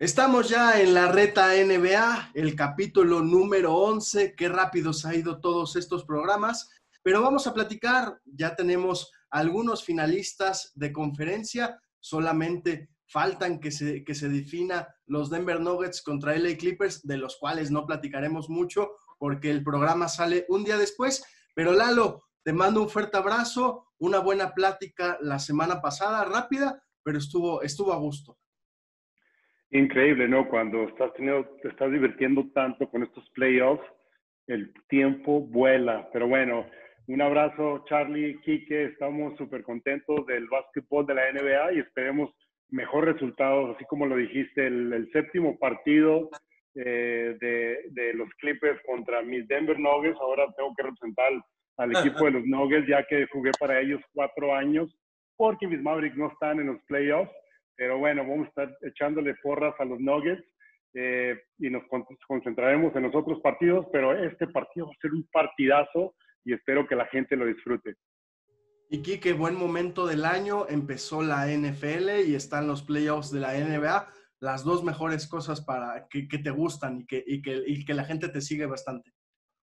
Estamos ya en la reta NBA, el capítulo número 11. Qué rápido se ha ido todos estos programas, pero vamos a platicar. Ya tenemos algunos finalistas de conferencia, solamente faltan que se, que se defina los Denver Nuggets contra LA Clippers, de los cuales no platicaremos mucho porque el programa sale un día después. Pero Lalo, te mando un fuerte abrazo, una buena plática la semana pasada, rápida, pero estuvo, estuvo a gusto. Increíble, ¿no? Cuando estás teniendo, te estás divirtiendo tanto con estos playoffs, el tiempo vuela. Pero bueno, un abrazo, Charlie, Quique. Estamos súper contentos del básquetbol de la NBA y esperemos mejores resultados, así como lo dijiste, el, séptimo partido eh, de, de, los Clippers contra mis Denver Nuggets. Ahora tengo que representar al equipo de los Nuggets, ya que jugué para ellos cuatro años, porque mis Mavericks no están en los playoffs. Pero bueno, vamos a estar echándole porras a los Nuggets eh, y nos concentraremos en los otros partidos, pero este partido va a ser un partidazo y espero que la gente lo disfrute. Y qué buen momento del año, empezó la NFL y están los playoffs de la NBA, las dos mejores cosas para que, te gustan y que, y, que, y que la gente te sigue bastante.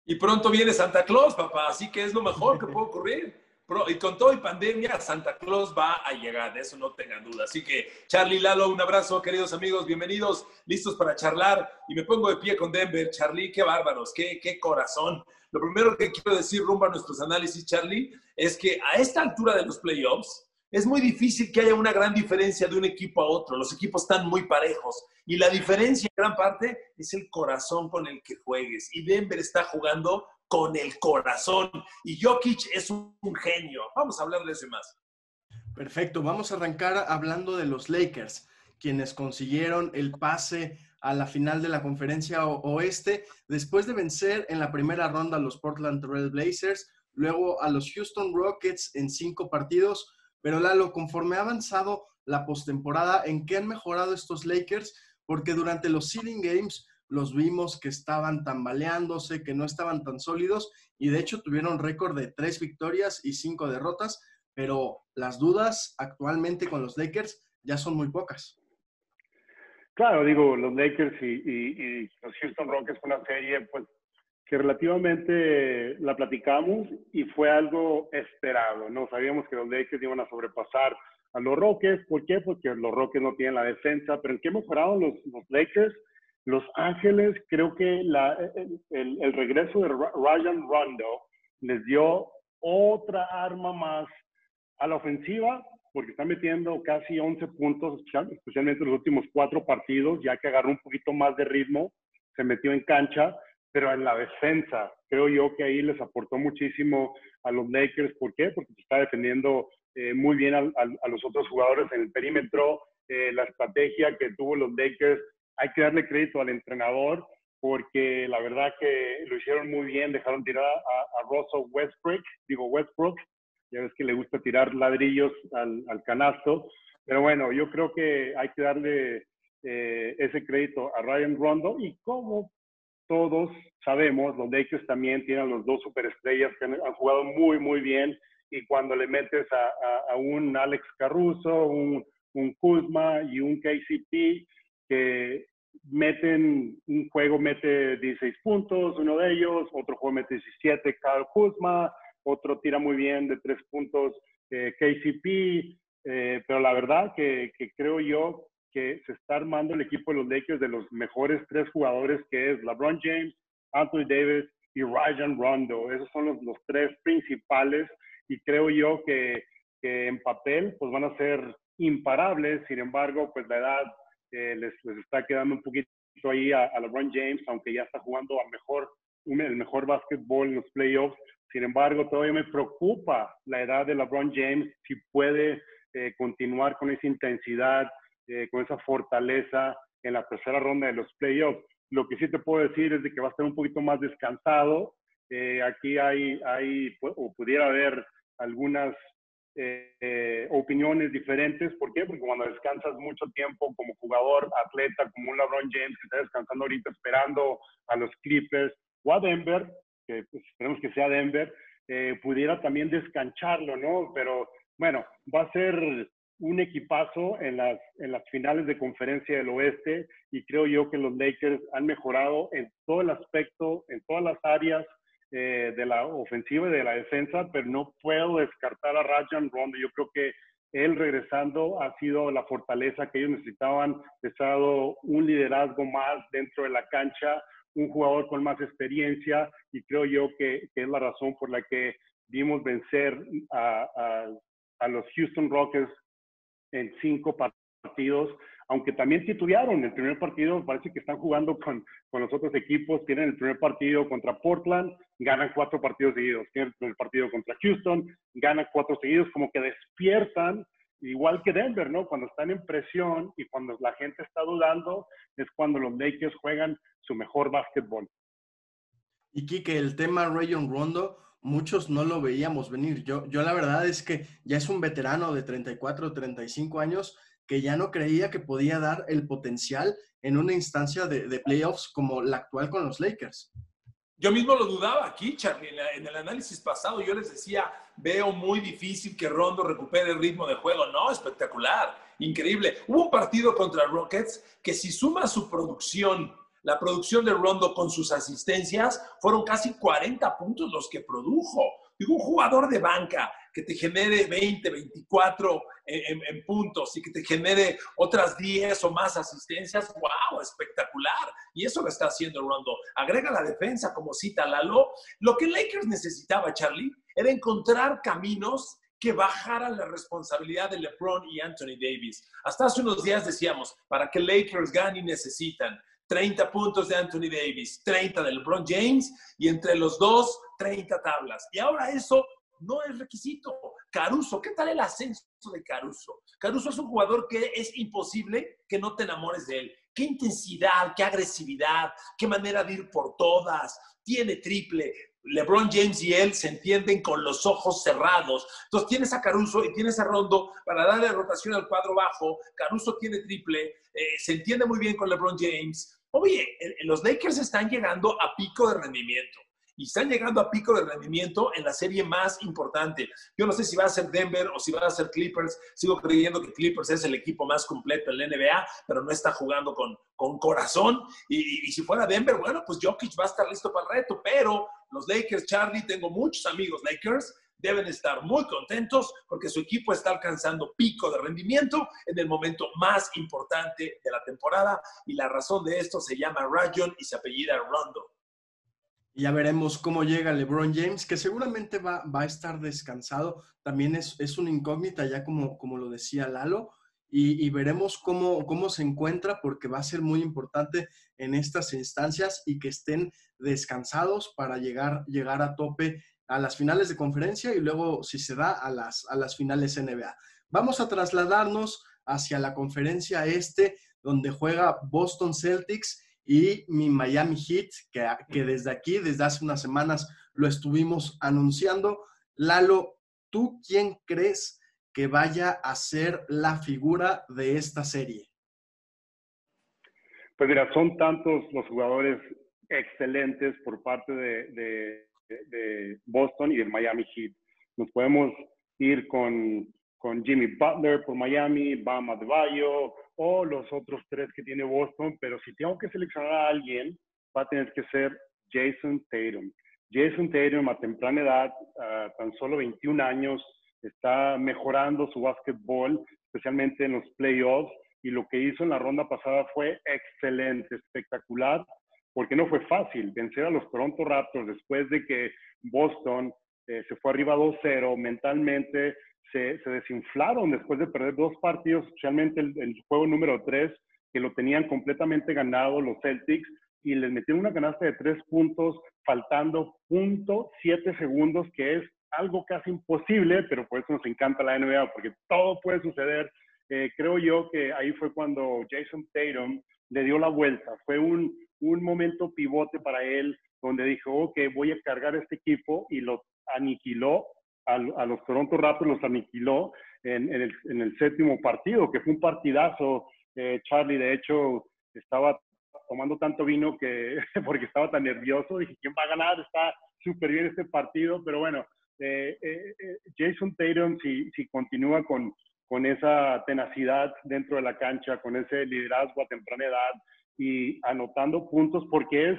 Y pronto viene Santa Claus, papá, así que es lo mejor que puede ocurrir y con todo y pandemia, Santa Claus va a llegar, de eso no tengan duda. Así que, Charlie, Lalo, un abrazo, queridos amigos, bienvenidos, listos para charlar. Y me pongo de pie con Denver. Charlie, qué bárbaros, qué, qué corazón. Lo primero que quiero decir rumbo a nuestros análisis, Charlie, es que a esta altura de los playoffs, es muy difícil que haya una gran diferencia de un equipo a otro. Los equipos están muy parejos. Y la diferencia en gran parte es el corazón con el que juegues. Y Denver está jugando con el corazón. Y Jokic es un, genio. Vamos a hablar de eso más. Perfecto, vamos a arrancar hablando de los Lakers, quienes consiguieron el pase a la final de la conferencia oeste después de vencer en la primera ronda a los Portland Trail Blazers, luego a los Houston Rockets en cinco partidos. Pero Lalo, conforme ha avanzado la postemporada, ¿en qué han mejorado estos Lakers? Porque durante los seeding games los vimos que estaban tambaleándose, que no estaban tan sólidos y de hecho tuvieron récord de tres victorias y cinco derrotas, pero las dudas actualmente con los Lakers ya son muy pocas. Claro, digo, los Lakers y, los Houston Rockets fue una serie pues, que relativamente la platicamos y fue algo esperado, ¿no? Sabíamos que los Lakers iban a sobrepasar a los Rockets, ¿por qué? Porque los Rockets no tienen la defensa, pero ¿en qué mejoraron los, los Lakers? Los Ángeles, creo que el, regreso de Ryan Rondo les dio otra arma más a la ofensiva, porque está metiendo casi 11 puntos, especialmente en los últimos cuatro partidos, ya que agarró un poquito más de ritmo, se metió en cancha, pero en la defensa, creo yo que ahí les aportó muchísimo a los Lakers. ¿Por qué? Porque está defendiendo eh, muy bien a, los otros jugadores en el perímetro. Eh, la estrategia que tuvo los Lakers hay que darle crédito al entrenador porque la verdad que lo hicieron muy bien, dejaron tirar a, Russell Westbrook, digo Westbrook, ya ves que le gusta tirar ladrillos al, canasto, pero bueno, yo creo que hay que darle eh, ese crédito a Ryan Rondo y como todos sabemos, los Lakers también tienen los dos superestrellas que han, jugado muy, muy bien y cuando le metes a, a un Alex Caruso, un, un Kuzma y un KCP, que meten, un juego mete 16 puntos, uno de ellos, otro juego mete 17, Carl Kuzma, otro tira muy bien de 3 puntos, eh, KCP, eh, pero la verdad que, que, creo yo que se está armando el equipo de los Lakers de los mejores tres jugadores que es LeBron James, Anthony Davis y Rajon Rondo. Esos son los, los tres principales y creo yo que, que en papel pues van a ser imparables, sin embargo pues la edad les, está quedando un poquito ahí a, LeBron James, aunque ya está jugando a mejor, el mejor básquetbol en los playoffs. Sin embargo, todavía me preocupa la edad de LeBron James, si puede eh, continuar con esa intensidad, eh, con esa fortaleza en la tercera ronda de los playoffs. Lo que sí te puedo decir es de que va a estar un poquito más descansado. Eh, aquí hay, hay, o pudiera haber algunas eh, opiniones diferentes. ¿Por qué? Porque cuando descansas mucho tiempo como jugador, atleta, como un LeBron James que está descansando ahorita esperando a los Clippers o a Denver, que pues, esperemos que sea Denver, eh, pudiera también descancharlo, ¿no? Pero bueno, va a ser un equipazo en las, en las finales de conferencia del oeste y creo yo que los Lakers han mejorado en todo el aspecto, en todas las áreas eh, de la ofensiva y de la defensa, pero no puedo descartar a Rajan Rondo. Yo creo que él regresando ha sido la fortaleza que ellos necesitaban, dado un liderazgo más dentro de la cancha, un jugador con más experiencia y creo yo que, es la razón por la que vimos vencer a, a los Houston Rockets en cinco partidos, aunque también titubearon. El primer partido parece que están jugando con, con, los otros equipos. Tienen el primer partido contra Portland, ganan cuatro partidos seguidos. Tienen el partido contra Houston, ganan cuatro seguidos. Como que despiertan, igual que Denver, ¿no? Cuando están en presión y cuando la gente está dudando, es cuando los Lakers juegan su mejor básquetbol. Y Kike, el tema Rayon Rondo, muchos no lo veíamos venir. Yo, yo la verdad es que ya es un veterano de 34 o 35 años que ya no creía que podía dar el potencial en una instancia de, playoffs como la actual con los Lakers. Yo mismo lo dudaba aquí, Charlie, en, el análisis pasado yo les decía, veo muy difícil que Rondo recupere el ritmo de juego. No, espectacular, increíble. Hubo un partido contra Rockets que si suma su producción la producción de Rondo con sus asistencias fueron casi 40 puntos los que produjo. Digo, un jugador de banca que te genere 20, 24 en, puntos y que te genere otras 10 o más asistencias, wow, espectacular. Y eso lo está haciendo Rondo. Agrega la defensa, como cita Lalo. Lo que Lakers necesitaba, Charlie, era encontrar caminos que bajaran la responsabilidad de LeBron y Anthony Davis. Hasta hace unos días decíamos, para que Lakers gane necesitan 30 puntos de Anthony Davis, 30 de LeBron James y entre los dos 30 tablas. Y ahora eso no es requisito. Caruso, ¿qué tal el ascenso de Caruso? Caruso es un jugador que es imposible que no te enamores de él. Qué intensidad, qué agresividad, qué manera de ir por todas. Tiene triple. LeBron James y él se entienden con los ojos cerrados. Entonces tienes a Caruso y tienes a Rondo para darle rotación al cuadro bajo. Caruso tiene triple, eh, se entiende muy bien con LeBron James. Oye, los Lakers están llegando a pico de rendimiento y están llegando a pico de rendimiento en la serie más importante. Yo no sé si va a ser Denver o si va a ser Clippers. Sigo creyendo que Clippers es el equipo más completo en la NBA, pero no está jugando con, con corazón. Y, y, si fuera Denver, bueno, pues Jokic va a estar listo para el reto. Pero los Lakers, Charlie, tengo muchos amigos Lakers deben estar muy contentos porque su equipo está alcanzando pico de rendimiento en el momento más importante de la temporada y la razón de esto se llama Rayon y se apellida Rondo. Y ya veremos cómo llega LeBron James, que seguramente va, va a estar descansado. También es, es una incógnita, ya como, como lo decía Lalo. Y, veremos cómo, cómo se encuentra, porque va a ser muy importante en estas instancias y que estén descansados para llegar, llegar a tope a las finales de conferencia y luego, si se da, a las, a las finales NBA. Vamos a trasladarnos hacia la conferencia este, donde juega Boston Celtics y mi Miami Heat, que, que desde aquí, desde hace unas semanas, lo estuvimos anunciando. Lalo, ¿tú quién crees que vaya a ser la figura de esta serie? Pues mira, son tantos los jugadores excelentes por parte de, de, Boston y del Miami Heat. Nos podemos ir con, con Jimmy Butler por Miami, Bam Adebayo o los otros tres que tiene Boston, pero si tengo que seleccionar a alguien, va a tener que ser Jason Tatum. Jason Tatum a temprana edad, tan solo 21 años, está mejorando su básquetbol, especialmente en los playoffs, y lo que hizo en la ronda pasada fue excelente, espectacular porque no fue fácil vencer a los Toronto Raptors después de que Boston eh, se fue arriba 2-0, mentalmente se, desinflaron después de perder dos partidos, especialmente el, juego número 3, que lo tenían completamente ganado los Celtics, y les metieron una canasta de tres puntos, faltando punto siete segundos, que es algo casi imposible, pero por eso nos encanta la NBA, porque todo puede suceder. Eh, creo yo que ahí fue cuando Jason Tatum le dio la vuelta. Fue un, un momento pivote para él donde dijo, ok, voy a cargar este equipo y los aniquiló, a, los Toronto Raptors los aniquiló en, el, séptimo partido, que fue un partidazo. Eh, Charlie, de hecho, estaba tomando tanto vino que porque estaba tan nervioso, dije, ¿quién va a ganar? Está súper bien este partido, pero bueno, eh, eh, Jason Tatum, si, si continúa con, con esa tenacidad dentro de la cancha, con ese liderazgo a temprana edad y anotando puntos, porque es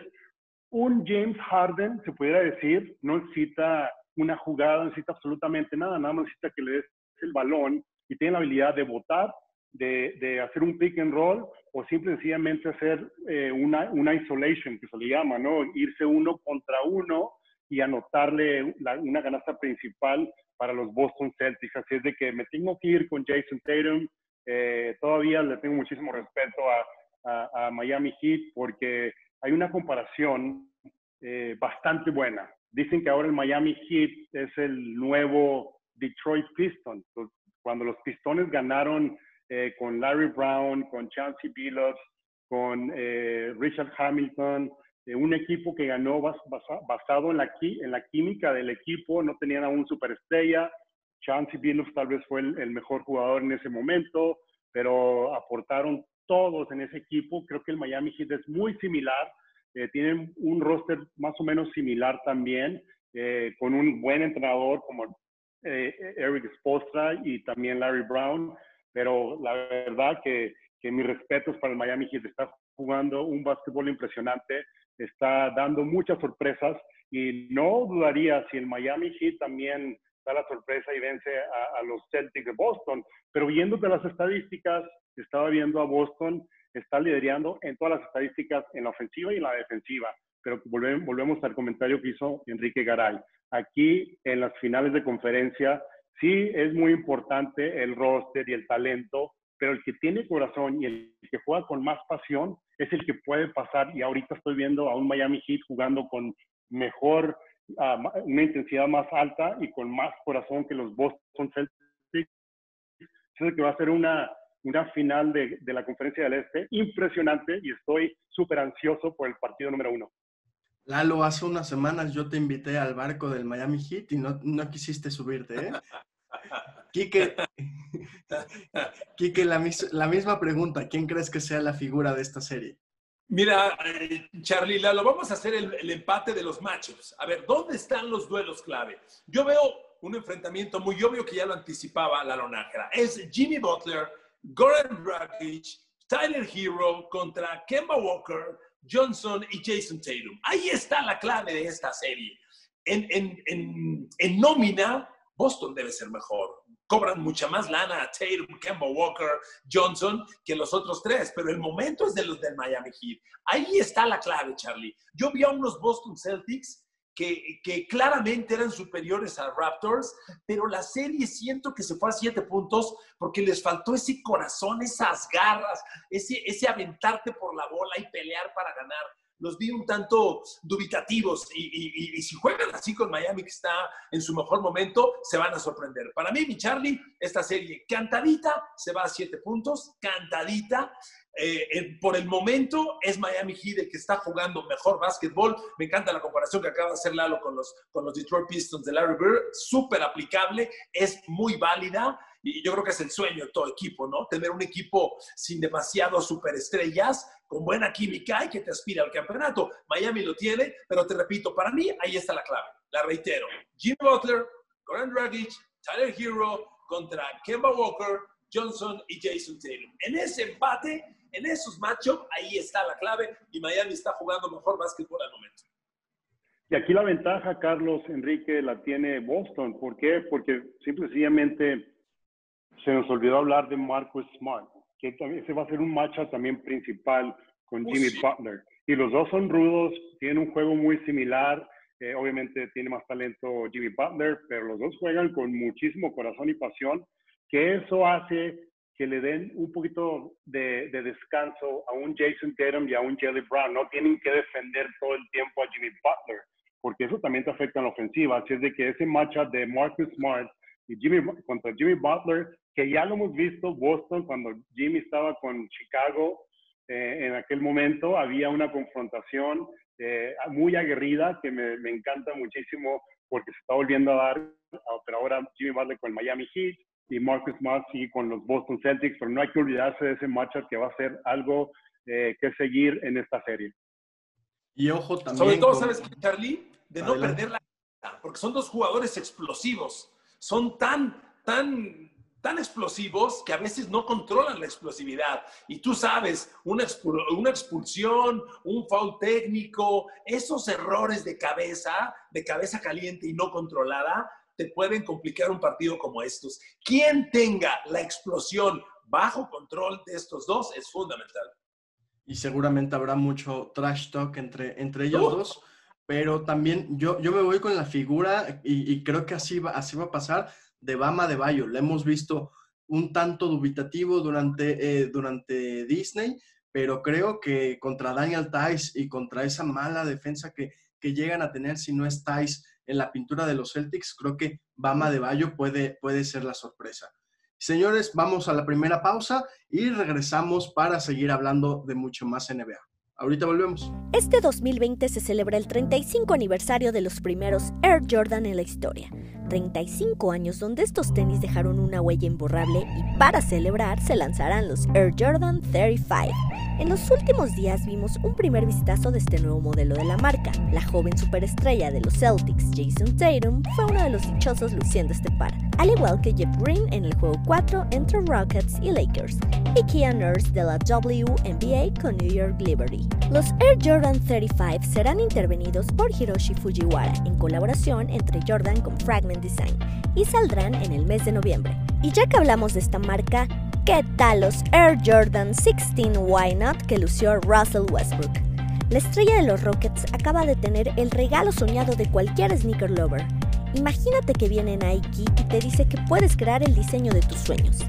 un James Harden, se pudiera decir, no necesita una jugada, necesita absolutamente nada, nada más necesita que le des el balón y tiene la habilidad de votar, de, hacer un pick and roll o simple sencillamente hacer eh, una, una isolation, que se le llama, ¿no? Irse uno contra uno y anotarle una canasta principal para los Boston Celtics. Así es de que me tengo que ir con Jason Tatum. Eh, todavía le tengo muchísimo respeto a, a, Miami Heat porque hay una comparación eh, bastante buena. Dicen que ahora el Miami Heat es el nuevo Detroit Pistons. Cuando los Pistones ganaron eh, con Larry Brown, con Chauncey Billups, con Richard Hamilton, un equipo que ganó basado en la, en la química del equipo, no tenían aún superestrella, Chauncey Billups tal vez fue el, mejor jugador en ese momento, pero aportaron todos en ese equipo. Creo que el Miami Heat es muy similar, eh, tienen un roster más o menos similar también, eh, con un buen entrenador como eh, Eric Spostra y también Larry Brown, pero la verdad que, que mis respetos para el Miami Heat, está jugando un básquetbol impresionante está dando muchas sorpresas y no dudaría si el Miami Heat también da la sorpresa y vence a, los Celtics de Boston. Pero viéndote las estadísticas, estaba viendo a Boston, está liderando en todas las estadísticas, en la ofensiva y en la defensiva. Pero volvemos, volvemos al comentario que hizo Enrique Garay. Aquí en las finales de conferencia, sí es muy importante el roster y el talento, pero el que tiene corazón y el que juega con más pasión es el que puede pasar. Y ahorita estoy viendo a un Miami Heat jugando con mejor, ah, una intensidad más alta y con más corazón que los Boston Celtics. Creo que va a ser una, una final de, de la Conferencia del Este impresionante y estoy súper ansioso por el partido número uno. Lalo, hace unas semanas yo te invité al barco del Miami Heat y no, no quisiste subirte, ¿eh? Quique, Quique la, la, misma pregunta. ¿Quién crees que sea la figura de esta serie? Mira, eh, Charlie Lalo, vamos a hacer el, empate de los matchups. A ver, ¿dónde están los duelos clave? Yo veo un enfrentamiento muy obvio que ya lo anticipaba Lalo Nájera. Es Jimmy Butler, Goran Dragic, Tyler Hero contra Kemba Walker, Johnson y Jason Tatum. Ahí está la clave de esta serie. En, en, en, en nómina, Boston debe ser mejor. Cobran mucha más lana a Tatum, Kemba Walker, Johnson que los otros tres, pero el momento es de los del Miami Heat. Ahí está la clave, Charlie. Yo vi a unos Boston Celtics que, claramente eran superiores a Raptors, pero la serie siento que se fue a siete puntos porque les faltó ese corazón, esas garras, ese, ese aventarte por la bola y pelear para ganar los vi un tanto dubitativos y, si juegan así con Miami, que está en su mejor momento, se van a sorprender. Para mí, mi Charlie, esta serie cantadita se va a siete puntos, cantadita. Eh, por el momento es Miami Heat el que está jugando mejor básquetbol. Me encanta la comparación que acaba de hacer Lalo con los, con los Detroit Pistons de Larry Bird. Súper aplicable, es muy válida y yo creo que es el sueño de todo equipo, ¿no? Tener un equipo sin demasiados superestrellas, con buena química y que te aspira al campeonato. Miami lo tiene, pero te repito, para mí ahí está la clave. La reitero. Jim Butler, Goran Dragic, Tyler Hero contra Kemba Walker, Johnson y Jason Taylor. En ese empate, en esos matchups, ahí está la clave y Miami está jugando mejor básquetbol al momento. Y aquí la ventaja, Carlos Enrique, la tiene Boston. ¿Por qué? Porque simple sencillamente se nos olvidó hablar de Marcus Smart, que también, ese va a ser un matchup también principal con Jimmy Butler. Y los dos son rudos, tienen un juego muy similar. Eh, obviamente tiene más talento Jimmy Butler, pero los dos juegan con muchísimo corazón y pasión, que eso hace que le den un poquito de, de, descanso a un Jason Tatum y a un Jelly Brown. No tienen que defender todo el tiempo a Jimmy Butler, porque eso también te afecta en la ofensiva. Así es de que ese matchup de Marcus Smart y Jimmy, contra Jimmy Butler, que ya lo hemos visto, Boston, cuando Jimmy estaba con Chicago, eh, en aquel momento había una confrontación eh, muy aguerrida que me, me, encanta muchísimo porque se está volviendo a dar, pero ahora Jimmy Butler con el Miami Heat y Marcus Smart sigue con los Boston Celtics, pero no hay que olvidarse de ese matchup que va a ser algo eh, que seguir en esta serie. Y ojo también. Sobre todo, ¿sabes qué, Charlie? De no perder la porque son dos jugadores explosivos son tan, tan tan explosivos que a veces no controlan la explosividad. Y tú sabes, una, una expulsión, un foul técnico, esos errores de cabeza, de cabeza caliente y no controlada, te pueden complicar un partido como estos. Quien tenga la explosión bajo control de estos dos es fundamental. Y seguramente habrá mucho trash talk entre, entre ellos dos, pero también yo, yo me voy con la figura y, creo que así va, así va a pasar de Bama de Bayo. Le hemos visto un tanto dubitativo durante, eh, durante Disney, pero creo que contra Daniel Tice y contra esa mala defensa que, que llegan a tener si no es Tice en la pintura de los Celtics, creo que Bama de Bayo puede, puede ser la sorpresa. Señores, vamos a la primera pausa y regresamos para seguir hablando de mucho más NBA. Ahorita volvemos. Este 2020 se celebra el 35 aniversario de los primeros Air Jordan en la historia. 35 años donde estos tenis dejaron una huella imborrable y para celebrar se lanzarán los Air Jordan 35. En los últimos días vimos un primer vistazo de este nuevo modelo de la marca. La joven superestrella de los Celtics, Jason Tatum, fue uno de los dichosos luciendo este par, al igual que Jeff Green en el juego 4 entre Rockets y Lakers, y Kia Nurse de la WNBA con New York Liberty. Los Air Jordan 35 serán intervenidos por Hiroshi Fujiwara en colaboración entre Jordan con Fragment Design y saldrán en el mes de noviembre. Y ya que hablamos de esta marca, ¿qué tal los Air Jordan 16 Why Not que lució Russell Westbrook? La estrella de los Rockets acaba de tener el regalo soñado de cualquier sneaker lover. Imagínate que viene Nike y te dice que puedes crear el diseño de tus sueños.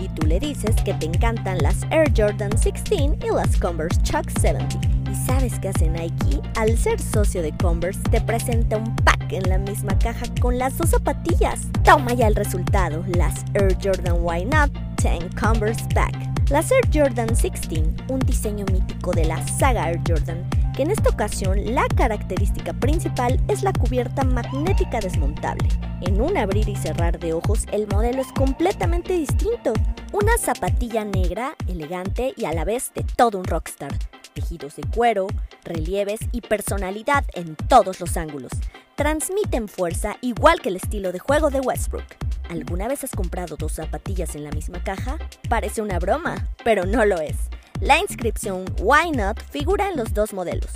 Y tú le dices que te encantan las Air Jordan 16 y las Converse Chuck 70 ¿Y sabes qué hace Nike? Al ser socio de Converse, te presenta un pack en la misma caja con las dos zapatillas. Toma ya el resultado, las Air Jordan Why Not 10 Converse Pack. Las Air Jordan 16, un diseño mítico de la saga Air Jordan, que en esta ocasión la característica principal es la cubierta magnética desmontable. En un abrir y cerrar de ojos, el modelo es completamente distinto. Una zapatilla negra, elegante y a la vez de todo un rockstar tejidos de cuero, relieves y personalidad en todos los ángulos. Transmiten fuerza igual que el estilo de juego de Westbrook. ¿Alguna vez has comprado dos zapatillas en la misma caja? Parece una broma, pero no lo es. La inscripción Why Not figura en los dos modelos.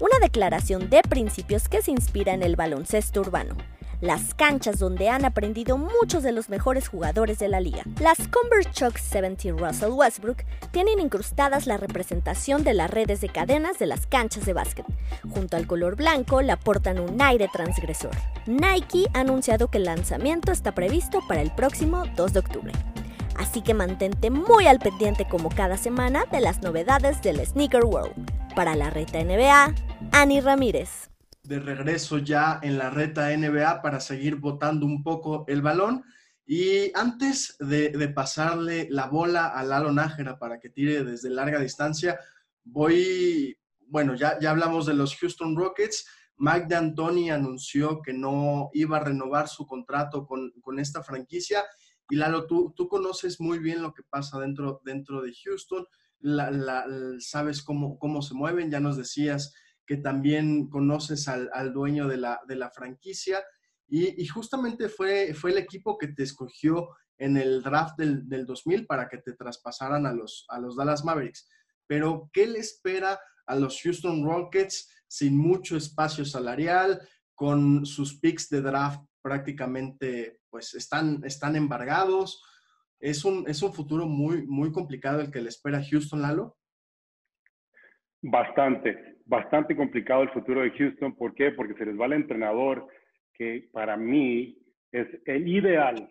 Una declaración de principios que se inspira en el baloncesto urbano las canchas donde han aprendido muchos de los mejores jugadores de la liga. Las Converse Chuck 70 Russell Westbrook tienen incrustadas la representación de las redes de cadenas de las canchas de básquet. Junto al color blanco le aportan un aire transgresor. Nike ha anunciado que el lanzamiento está previsto para el próximo 2 de octubre. Así que mantente muy al pendiente como cada semana de las novedades del Sneaker World. Para la reta NBA, Ani Ramírez de regreso ya en la reta NBA para seguir botando un poco el balón. Y antes de, pasarle la bola a Lalo Nájera para que tire desde larga distancia, voy, bueno, ya, ya hablamos de los Houston Rockets. Mike D'Antoni anunció que no iba a renovar su contrato con, esta franquicia. Y Lalo, tú, tú conoces muy bien lo que pasa dentro, dentro de Houston, sabes cómo, cómo se mueven, ya nos decías que también conoces al, dueño de la, de la franquicia. Y, justamente fue, fue el equipo que te escogió en el draft del, del 2000 para que te traspasaran a los, a los Dallas Mavericks. Pero, ¿qué le espera a los Houston Rockets sin mucho espacio salarial, con sus picks de draft prácticamente, pues están, están embargados? Es un, es un futuro muy, muy complicado el que le espera a Houston, Lalo. Bastante, bastante complicado el futuro de Houston. ¿Por qué? Porque se les va el entrenador que para mí es el ideal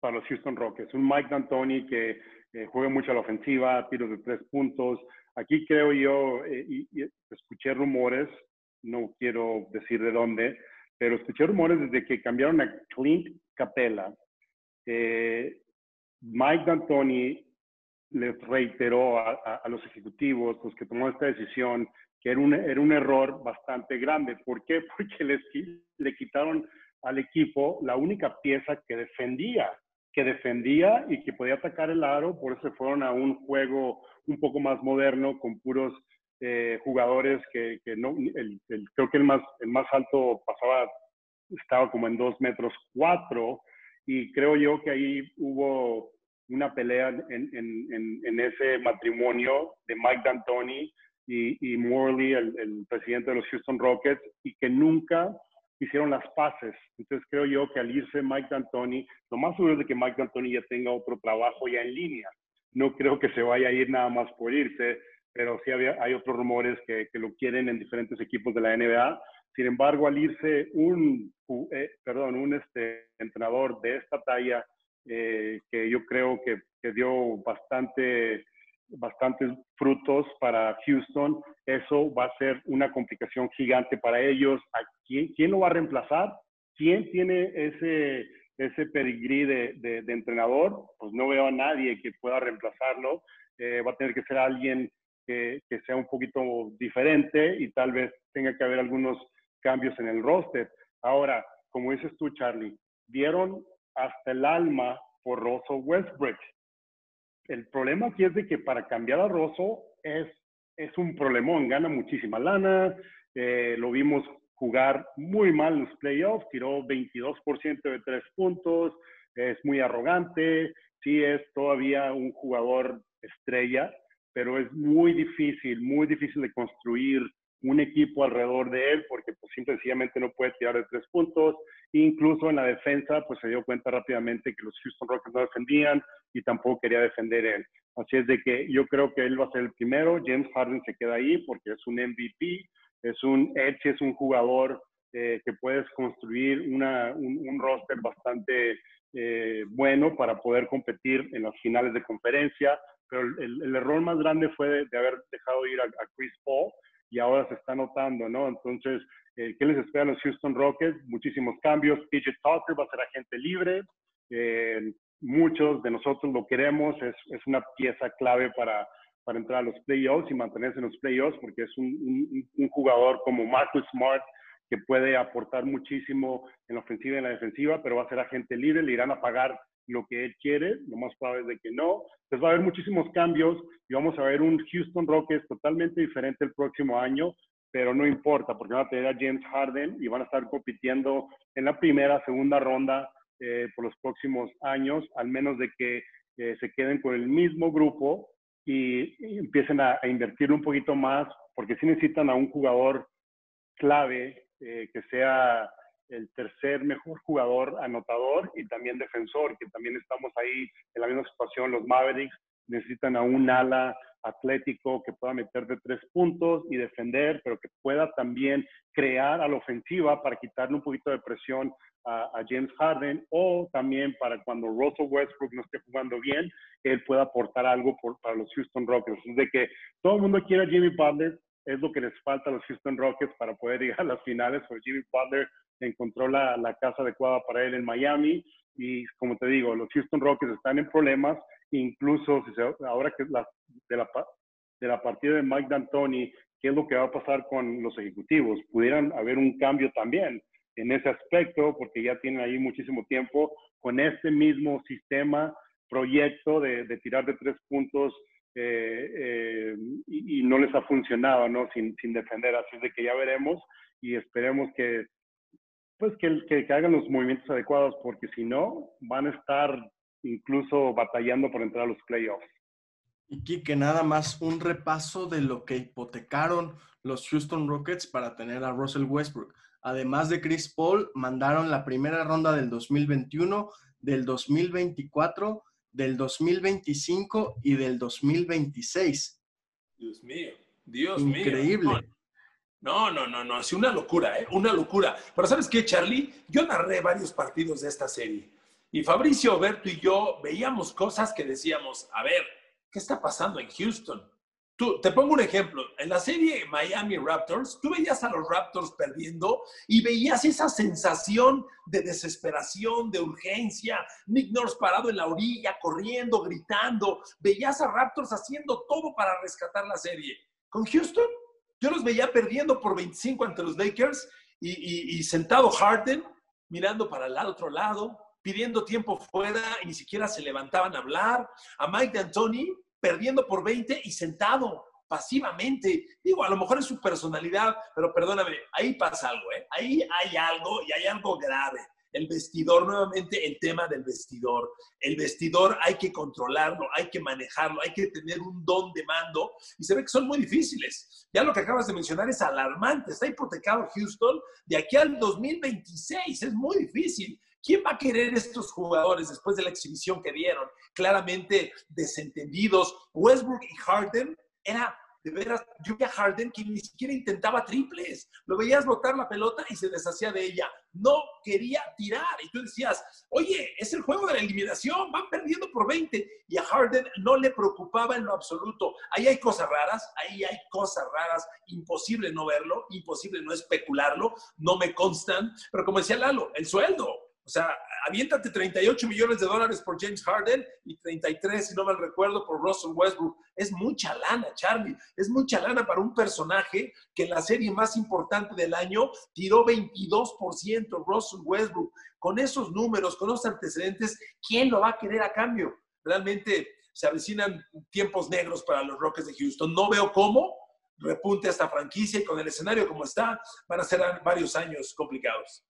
para los Houston Rockets. Un Mike D'Antoni que eh, juega mucho a la ofensiva, tiros de tres puntos. Aquí creo yo, eh, y, escuché rumores, no quiero decir de dónde, pero escuché rumores desde que cambiaron a Clint Capella. Eh, Mike D'Antoni les reiteró a, los ejecutivos, los que tomó esta decisión, que era un, era un error bastante grande. ¿Por qué? Porque les, le quitaron al equipo la única pieza que defendía, que defendía y que podía atacar el aro, por eso fueron a un juego un poco más moderno, con puros eh, jugadores que, que no, el, creo que el más, el más alto pasaba, estaba como en dos metros cuatro, y creo yo que ahí hubo una pelea en, en, en, ese matrimonio de Mike D'Antoni y, y Morley, el, el, presidente de los Houston Rockets, y que nunca hicieron las paces. Entonces creo yo que al irse Mike D'Antoni, lo más seguro es de que Mike D'Antoni ya tenga otro trabajo ya en línea. No creo que se vaya a ir nada más por irse, pero sí había, hay otros rumores que, que, lo quieren en diferentes equipos de la NBA. Sin embargo, al irse un, eh, perdón, un este, entrenador de esta talla, eh, que yo creo que, que dio bastante bastantes frutos para Houston, eso va a ser una complicación gigante para ellos. ¿A quién, quién lo va a reemplazar? ¿Quién tiene ese, ese pedigrí de, de, entrenador? Pues no veo a nadie que pueda reemplazarlo. Eh, va a tener que ser alguien que, que, sea un poquito diferente y tal vez tenga que haber algunos cambios en el roster. Ahora, como dices tú, Charlie, dieron hasta el alma por Russell Westbrook el problema aquí es de que para cambiar a Rosso es, es un problemón, gana muchísima lana, eh, lo vimos jugar muy mal en los playoffs, tiró 22% de tres puntos, es muy arrogante, sí es todavía un jugador estrella, pero es muy difícil, muy difícil de construir un equipo alrededor de él porque pues sencillamente no puede tirar de tres puntos. Incluso en la defensa pues se dio cuenta rápidamente que los Houston Rockets no defendían y tampoco quería defender él. Así es de que yo creo que él va a ser el primero. James Harden se queda ahí porque es un MVP, es un Edge, es un jugador eh, que puedes construir una, un, roster bastante eh, bueno para poder competir en las finales de conferencia. Pero el, el error más grande fue de, haber dejado ir a, a Chris Paul y ahora se está notando, ¿no? Entonces, eh, ¿qué les espera a los Houston Rockets? Muchísimos cambios. PJ Tucker va a ser agente libre. Eh, muchos de nosotros lo queremos. Es, una pieza clave para, entrar a los playoffs y mantenerse en los playoffs porque es un, un, jugador como Marcus Smart que puede aportar muchísimo en la ofensiva y en la defensiva, pero va a ser agente libre. Le irán a pagar lo que él quiere, lo más probable es de que no. Entonces va a haber muchísimos cambios y vamos a ver un Houston Rockets totalmente diferente el próximo año, pero no importa porque van a tener a James Harden y van a estar compitiendo en la primera, segunda ronda eh, por los próximos años, al menos de que eh, se queden con el mismo grupo y, empiecen a, invertir un poquito más, porque sí necesitan a un jugador clave eh, que sea el tercer mejor jugador anotador y también defensor, que también estamos ahí en la misma situación. Los Mavericks necesitan a un ala atlético que pueda meter de tres puntos y defender, pero que pueda también crear a la ofensiva para quitarle un poquito de presión a, James Harden o también para cuando Russell Westbrook no esté jugando bien, él pueda aportar algo para los Houston Rockets. Es de que todo el mundo quiere a Jimmy Butler, es lo que les falta a los Houston Rockets para poder llegar a las finales, pero Jimmy Butler encontró la, la casa adecuada para él en Miami y como te digo, los Houston Rockets están en problemas, incluso si se, ahora que la, de, la, de la partida de Mike D'Antoni, ¿qué es lo que va a pasar con los ejecutivos? Pudieran haber un cambio también en ese aspecto, porque ya tienen ahí muchísimo tiempo con este mismo sistema, proyecto de, de tirar de tres puntos eh, eh, y, y, no les ha funcionado, ¿no? Sin, sin defender. Así es de que ya veremos y esperemos que pues que, que, hagan los movimientos adecuados, porque si no, van a estar incluso batallando por entrar a los playoffs. Y que nada más un repaso de lo que hipotecaron los Houston Rockets para tener a Russell Westbrook. Además de Chris Paul, mandaron la primera ronda del 2021, del 2024, del 2025 y del 2026. Dios mío, Dios mío. Increíble. No, no, no, no, es una locura, ¿eh? Una locura. Pero ¿sabes qué, Charlie? Yo narré varios partidos de esta serie. Y Fabricio, Berto y yo veíamos cosas que decíamos, a ver, ¿qué está pasando en Houston? Tú, te pongo un ejemplo. En la serie Miami Raptors, tú veías a los Raptors perdiendo y veías esa sensación de desesperación, de urgencia. Nick Nurse parado en la orilla, corriendo, gritando. Veías a Raptors haciendo todo para rescatar la serie. Con Houston, yo los veía perdiendo por 25 ante los Lakers y, sentado Harden, mirando para el otro lado, pidiendo tiempo fuera y ni siquiera se levantaban a hablar. A Mike D'Antoni perdiendo por 20 y sentado pasivamente. Digo, a lo mejor es su personalidad, pero perdóname, ahí pasa algo, ¿eh? Ahí hay algo y hay algo grave. El vestidor, nuevamente el tema del vestidor. El vestidor hay que controlarlo, hay que manejarlo, hay que tener un don de mando y se ve que son muy difíciles. Ya lo que acabas de mencionar es alarmante. Está hipotecado Houston de aquí al 2026. Es muy difícil. ¿Quién va a querer estos jugadores después de la exhibición que dieron? Claramente desentendidos. Westbrook y Harden era de veras, yo vi a Harden que ni siquiera intentaba triples. Lo veías botar la pelota y se deshacía de ella. No quería tirar. Y tú decías, oye, es el juego de la eliminación, van perdiendo por 20. Y a Harden no le preocupaba en lo absoluto. Ahí hay cosas raras, ahí hay cosas raras. Imposible no verlo, imposible no especularlo, no me constan. Pero como decía Lalo, el sueldo. O sea, aviéntate 38 millones de dólares por James Harden y 33, si no mal recuerdo, por Russell Westbrook. Es mucha lana, Charlie. Es mucha lana para un personaje que en la serie más importante del año tiró 22%, Russell Westbrook. Con esos números, con esos antecedentes, ¿quién lo va a querer a cambio? Realmente se avecinan tiempos negros para los Rockets de Houston. No veo cómo repunte esta franquicia y con el escenario como está, van a ser varios años complicados.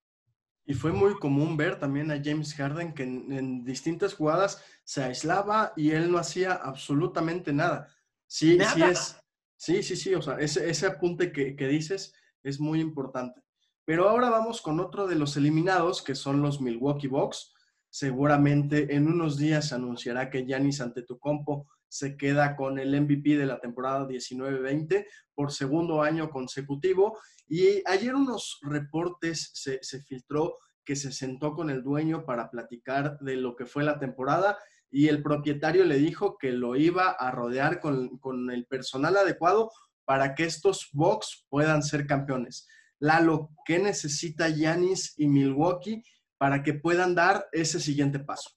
Y fue muy común ver también a James Harden que en, distintas jugadas se aislaba y él no hacía absolutamente nada. Sí, sí es. Sí, sí, sí. O sea, ese, ese apunte que, que, dices es muy importante. Pero ahora vamos con otro de los eliminados, que son los Milwaukee Bucks. Seguramente en unos días se anunciará que Giannis Antetokounmpo se queda con el MVP de la temporada 19-20 por segundo año consecutivo. Y ayer unos reportes se, filtró que se sentó con el dueño para platicar de lo que fue la temporada y el propietario le dijo que lo iba a rodear con, con el personal adecuado para que estos Bucks puedan ser campeones. Lalo, ¿qué necesita Yanis y Milwaukee para que puedan dar ese siguiente paso?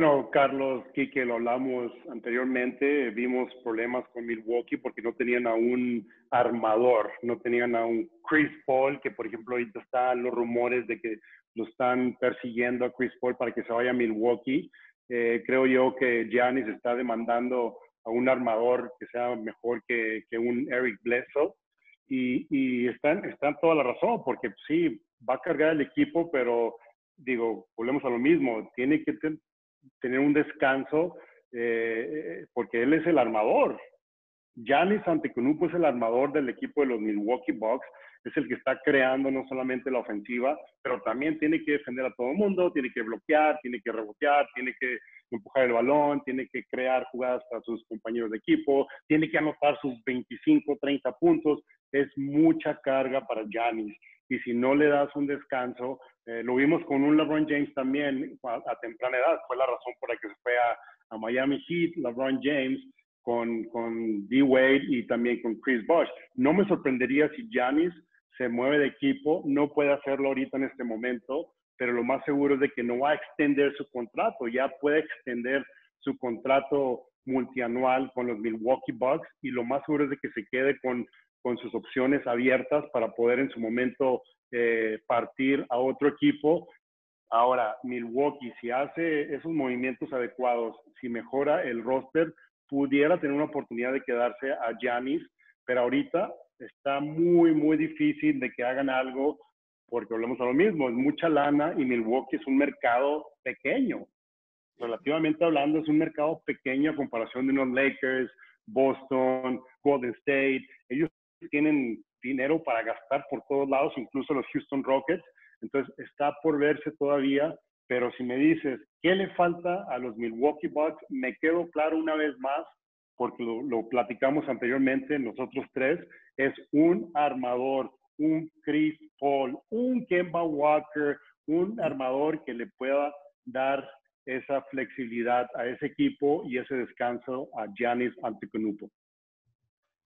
Bueno, Carlos, Kike, lo hablamos anteriormente, vimos problemas con Milwaukee porque no tenían a un armador, no tenían a un Chris Paul, que por ejemplo ahorita están los rumores de que lo están persiguiendo a Chris Paul para que se vaya a Milwaukee. Eh, creo yo que Giannis está demandando a un armador que sea mejor que, que un Eric Bledsoe y, y están, están toda la razón, porque sí, va a cargar el equipo, pero digo, volvemos a lo mismo, tiene que tener un descanso eh, porque él es el armador. Giannis Antetokounmpo es el armador del equipo de los Milwaukee Bucks, es el que está creando no solamente la ofensiva, pero también tiene que defender a todo el mundo, tiene que bloquear, tiene que rebotear, tiene que empujar el balón, tiene que crear jugadas para sus compañeros de equipo, tiene que anotar sus 25, 30 puntos. Es mucha carga para Giannis. Y si no le das un descanso, eh, lo vimos con un LeBron James también a, temprana edad, fue la razón por la que se fue a, Miami Heat, LeBron James, con, con D. Wade y también con Chris Bosh. No me sorprendería si Giannis se mueve de equipo, no puede hacerlo ahorita en este momento, pero lo más seguro es de que no va a extender su contrato, ya puede extender su contrato multianual con los Milwaukee Bucks y lo más seguro es de que se quede con, con sus opciones abiertas para poder en su momento eh, partir a otro equipo. Ahora, Milwaukee, si hace esos movimientos adecuados, si mejora el roster, pudiera tener una oportunidad de quedarse a Giannis, pero ahorita está muy, muy difícil de que hagan algo porque hablamos a lo mismo, es mucha lana y Milwaukee es un mercado pequeño. Relativamente hablando, es un mercado pequeño a comparación de unos Lakers, Boston, Golden State. Ellos tienen dinero para gastar por todos lados, incluso los Houston Rockets. Entonces está por verse todavía, pero si me dices, ¿qué le falta a los Milwaukee Bucks? Me quedo claro una vez más, porque lo, platicamos anteriormente nosotros tres, es un armador, un Chris Paul, un Kemba Walker, un armador que le pueda dar esa flexibilidad a ese equipo y ese descanso a Giannis Antetokounmpo.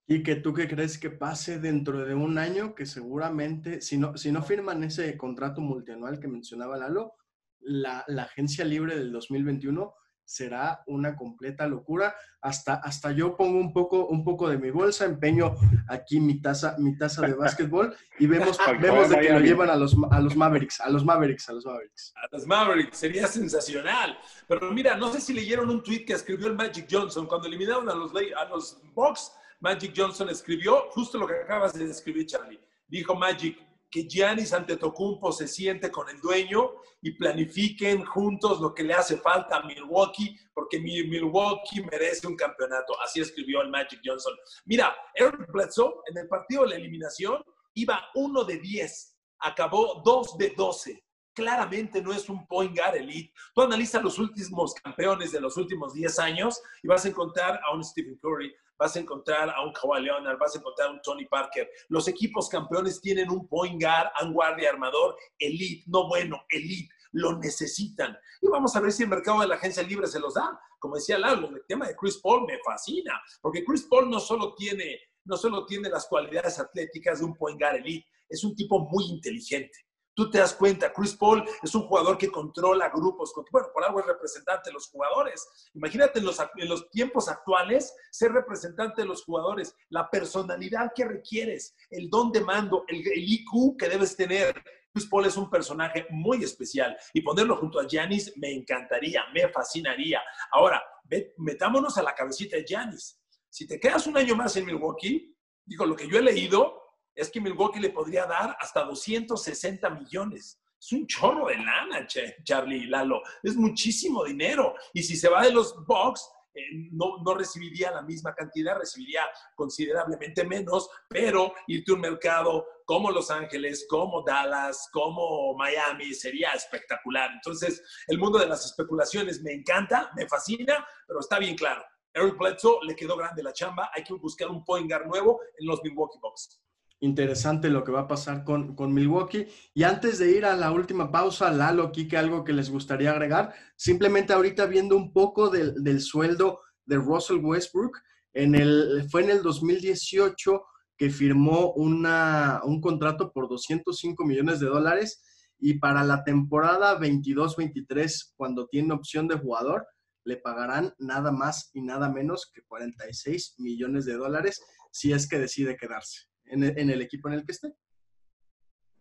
¿Y que tú qué crees que pase dentro de un año? Que seguramente, si no, si no firman ese contrato multianual que mencionaba Lalo, la, la agencia libre del 2021 será una completa locura. Hasta, hasta yo pongo un poco, un poco de mi bolsa, empeño aquí mi taza, mi taza de básquetbol y vemos, vemos de que lo llevan a los, a los Mavericks, a los Mavericks, a los Mavericks. A los Mavericks, sería sensacional. Pero mira, no sé si leyeron un tweet que escribió el Magic Johnson cuando eliminaron a los, a los Bucks Magic Johnson escribió justo lo que acabas de describir, Charlie. Dijo Magic, que Giannis Antetokounmpo se siente con el dueño y planifiquen juntos lo que le hace falta a Milwaukee, porque Milwaukee merece un campeonato. Así escribió el Magic Johnson. Mira, Eric Bledsoe en el partido de la eliminación iba 1 de 10, acabó 2 de 12 claramente no es un point guard elite. Tú analizas los últimos campeones de los últimos 10 años y vas a encontrar a un Stephen Curry, vas a encontrar a un Kawhi Leonard, vas a encontrar a un Tony Parker. Los equipos campeones tienen un point guard, un guardia armador elite, no bueno, elite. Lo necesitan. Y vamos a ver si el mercado de la agencia libre se los da. Como decía Lalo, el tema de Chris Paul me fascina, porque Chris Paul no solo tiene, no solo tiene las cualidades atléticas de un point guard elite, es un tipo muy inteligente Tú te das cuenta, Chris Paul es un jugador que controla grupos, bueno, por algo es representante de los jugadores. Imagínate en los, en los tiempos actuales ser representante de los jugadores, la personalidad que requieres, el don de mando, el, IQ que debes tener. Chris Paul es un personaje muy especial y ponerlo junto a Giannis me encantaría, me fascinaría. Ahora, metámonos a la cabecita de Giannis. Si te quedas un año más en Milwaukee, digo, lo que yo he leído, es que Milwaukee le podría dar hasta 260 millones. Es un chorro de lana, Charlie Lalo. Es muchísimo dinero. Y si se va de los Bucks, eh, no, recibiría la misma cantidad, recibiría considerablemente menos, pero irte a un mercado como Los Ángeles, como Dallas, como Miami, sería espectacular. Entonces, el mundo de las especulaciones me encanta, me fascina, pero está bien claro. Eric Bledsoe le quedó grande la chamba, hay que buscar un point nuevo en los Milwaukee Bucks interesante lo que va a pasar con, con, Milwaukee. Y antes de ir a la última pausa, Lalo, Kike, algo que les gustaría agregar, simplemente ahorita viendo un poco del, del sueldo de Russell Westbrook, en el, fue en el 2018 que firmó una, un contrato por 205 millones de dólares y para la temporada 22-23, cuando tiene opción de jugador, le pagarán nada más y nada menos que 46 millones de dólares si es que decide quedarse en el, equipo en el que esté.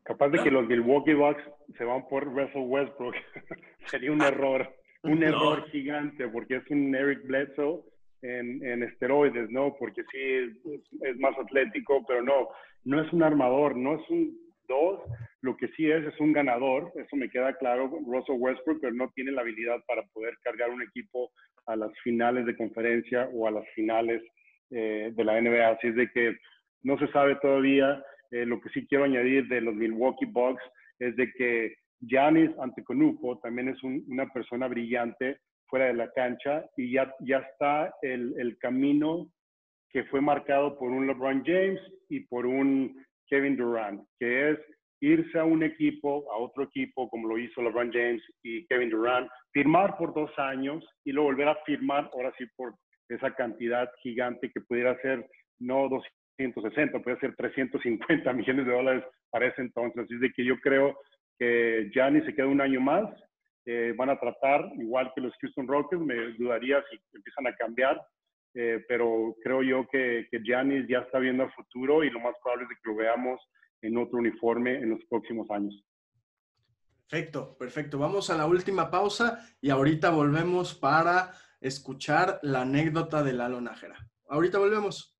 Capaz de que los Milwaukee Bucks se van por Russell Westbrook. Sería un error, un error gigante, porque es un Eric Bledsoe en, en esteroides, ¿no? Porque sí es, más atlético, pero no, no es un armador, no es un dos. Lo que sí es, es un ganador, eso me queda claro, Russell Westbrook, pero no tiene la habilidad para poder cargar un equipo a las finales de conferencia o a las finales eh, de la NBA. Así es de que no se sabe todavía. Eh, lo que sí quiero añadir de los Milwaukee Bucks es de que Giannis Antetokounmpo también es una persona brillante fuera de la cancha y ya, ya está el, el camino que fue marcado por un LeBron James y por un Kevin Durant, que es irse a un equipo, a otro equipo, como lo hizo LeBron James y Kevin Durant, firmar por dos años y luego volver a firmar, ahora sí, por esa cantidad gigante que pudiera ser no 200 160, puede ser 350 millones de dólares para ese entonces. Así de que yo creo que Gianni se queda un año más. Eh, van a tratar, igual que los Houston Rockets, me dudaría si empiezan a cambiar, eh, pero creo yo que, que Giannis ya está viendo el futuro y lo más probable es que lo veamos en otro uniforme en los próximos años. Perfecto, perfecto. Vamos a la última pausa y ahorita volvemos para escuchar la anécdota de Lalo Nájera. Ahorita volvemos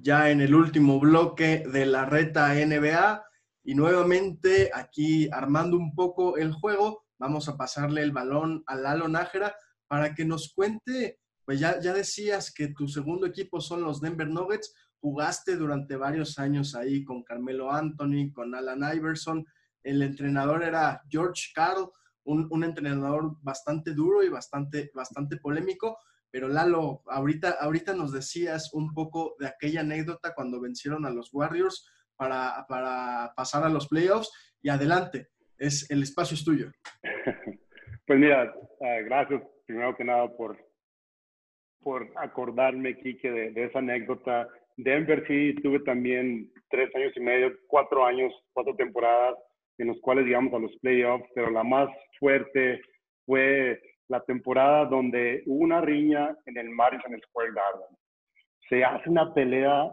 ya en el último bloque de la reta NBA y nuevamente aquí armando un poco el juego, vamos a pasarle el balón a Lalo Nájera para que nos cuente, pues ya, ya decías que tu segundo equipo son los Denver Nuggets, jugaste durante varios años ahí con Carmelo Anthony, con Alan Iverson, el entrenador era George Carl, un, un entrenador bastante duro y bastante, bastante polémico, pero Lalo, ahorita, ahorita nos decías un poco de aquella anécdota cuando vencieron a los Warriors para, para pasar a los playoffs. Y adelante, es, el espacio es tuyo. Pues mira, ah, gracias primero que nada por, por acordarme, Kike, de, de esa anécdota. Denver sí tuve también tres años y medio, cuatro años, cuatro temporadas en los cuales llegamos a los playoffs, pero la más fuerte fue la temporada donde hubo una riña en el Madison Square Garden. Se hace una pelea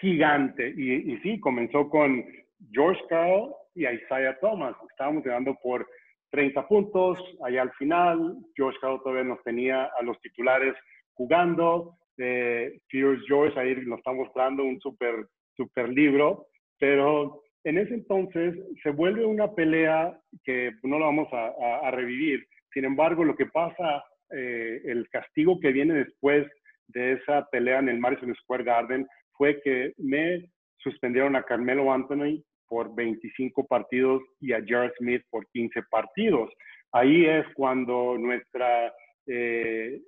gigante y, y sí, comenzó con George Carl y Isaiah Thomas. Estábamos ganando por 30 puntos. Allá al final, George Carl todavía nos tenía a los titulares jugando. Eh, George, ahí nos está mostrando un super, super libro. Pero en ese entonces se vuelve una pelea que no la vamos a, revivir. Sin embargo, lo que pasa, eh, el castigo que viene después de esa pelea en el Madison Square Garden fue que me suspendieron a Carmelo Anthony por 25 partidos y a Jared Smith por 15 partidos. Ahí es cuando nuestra eh,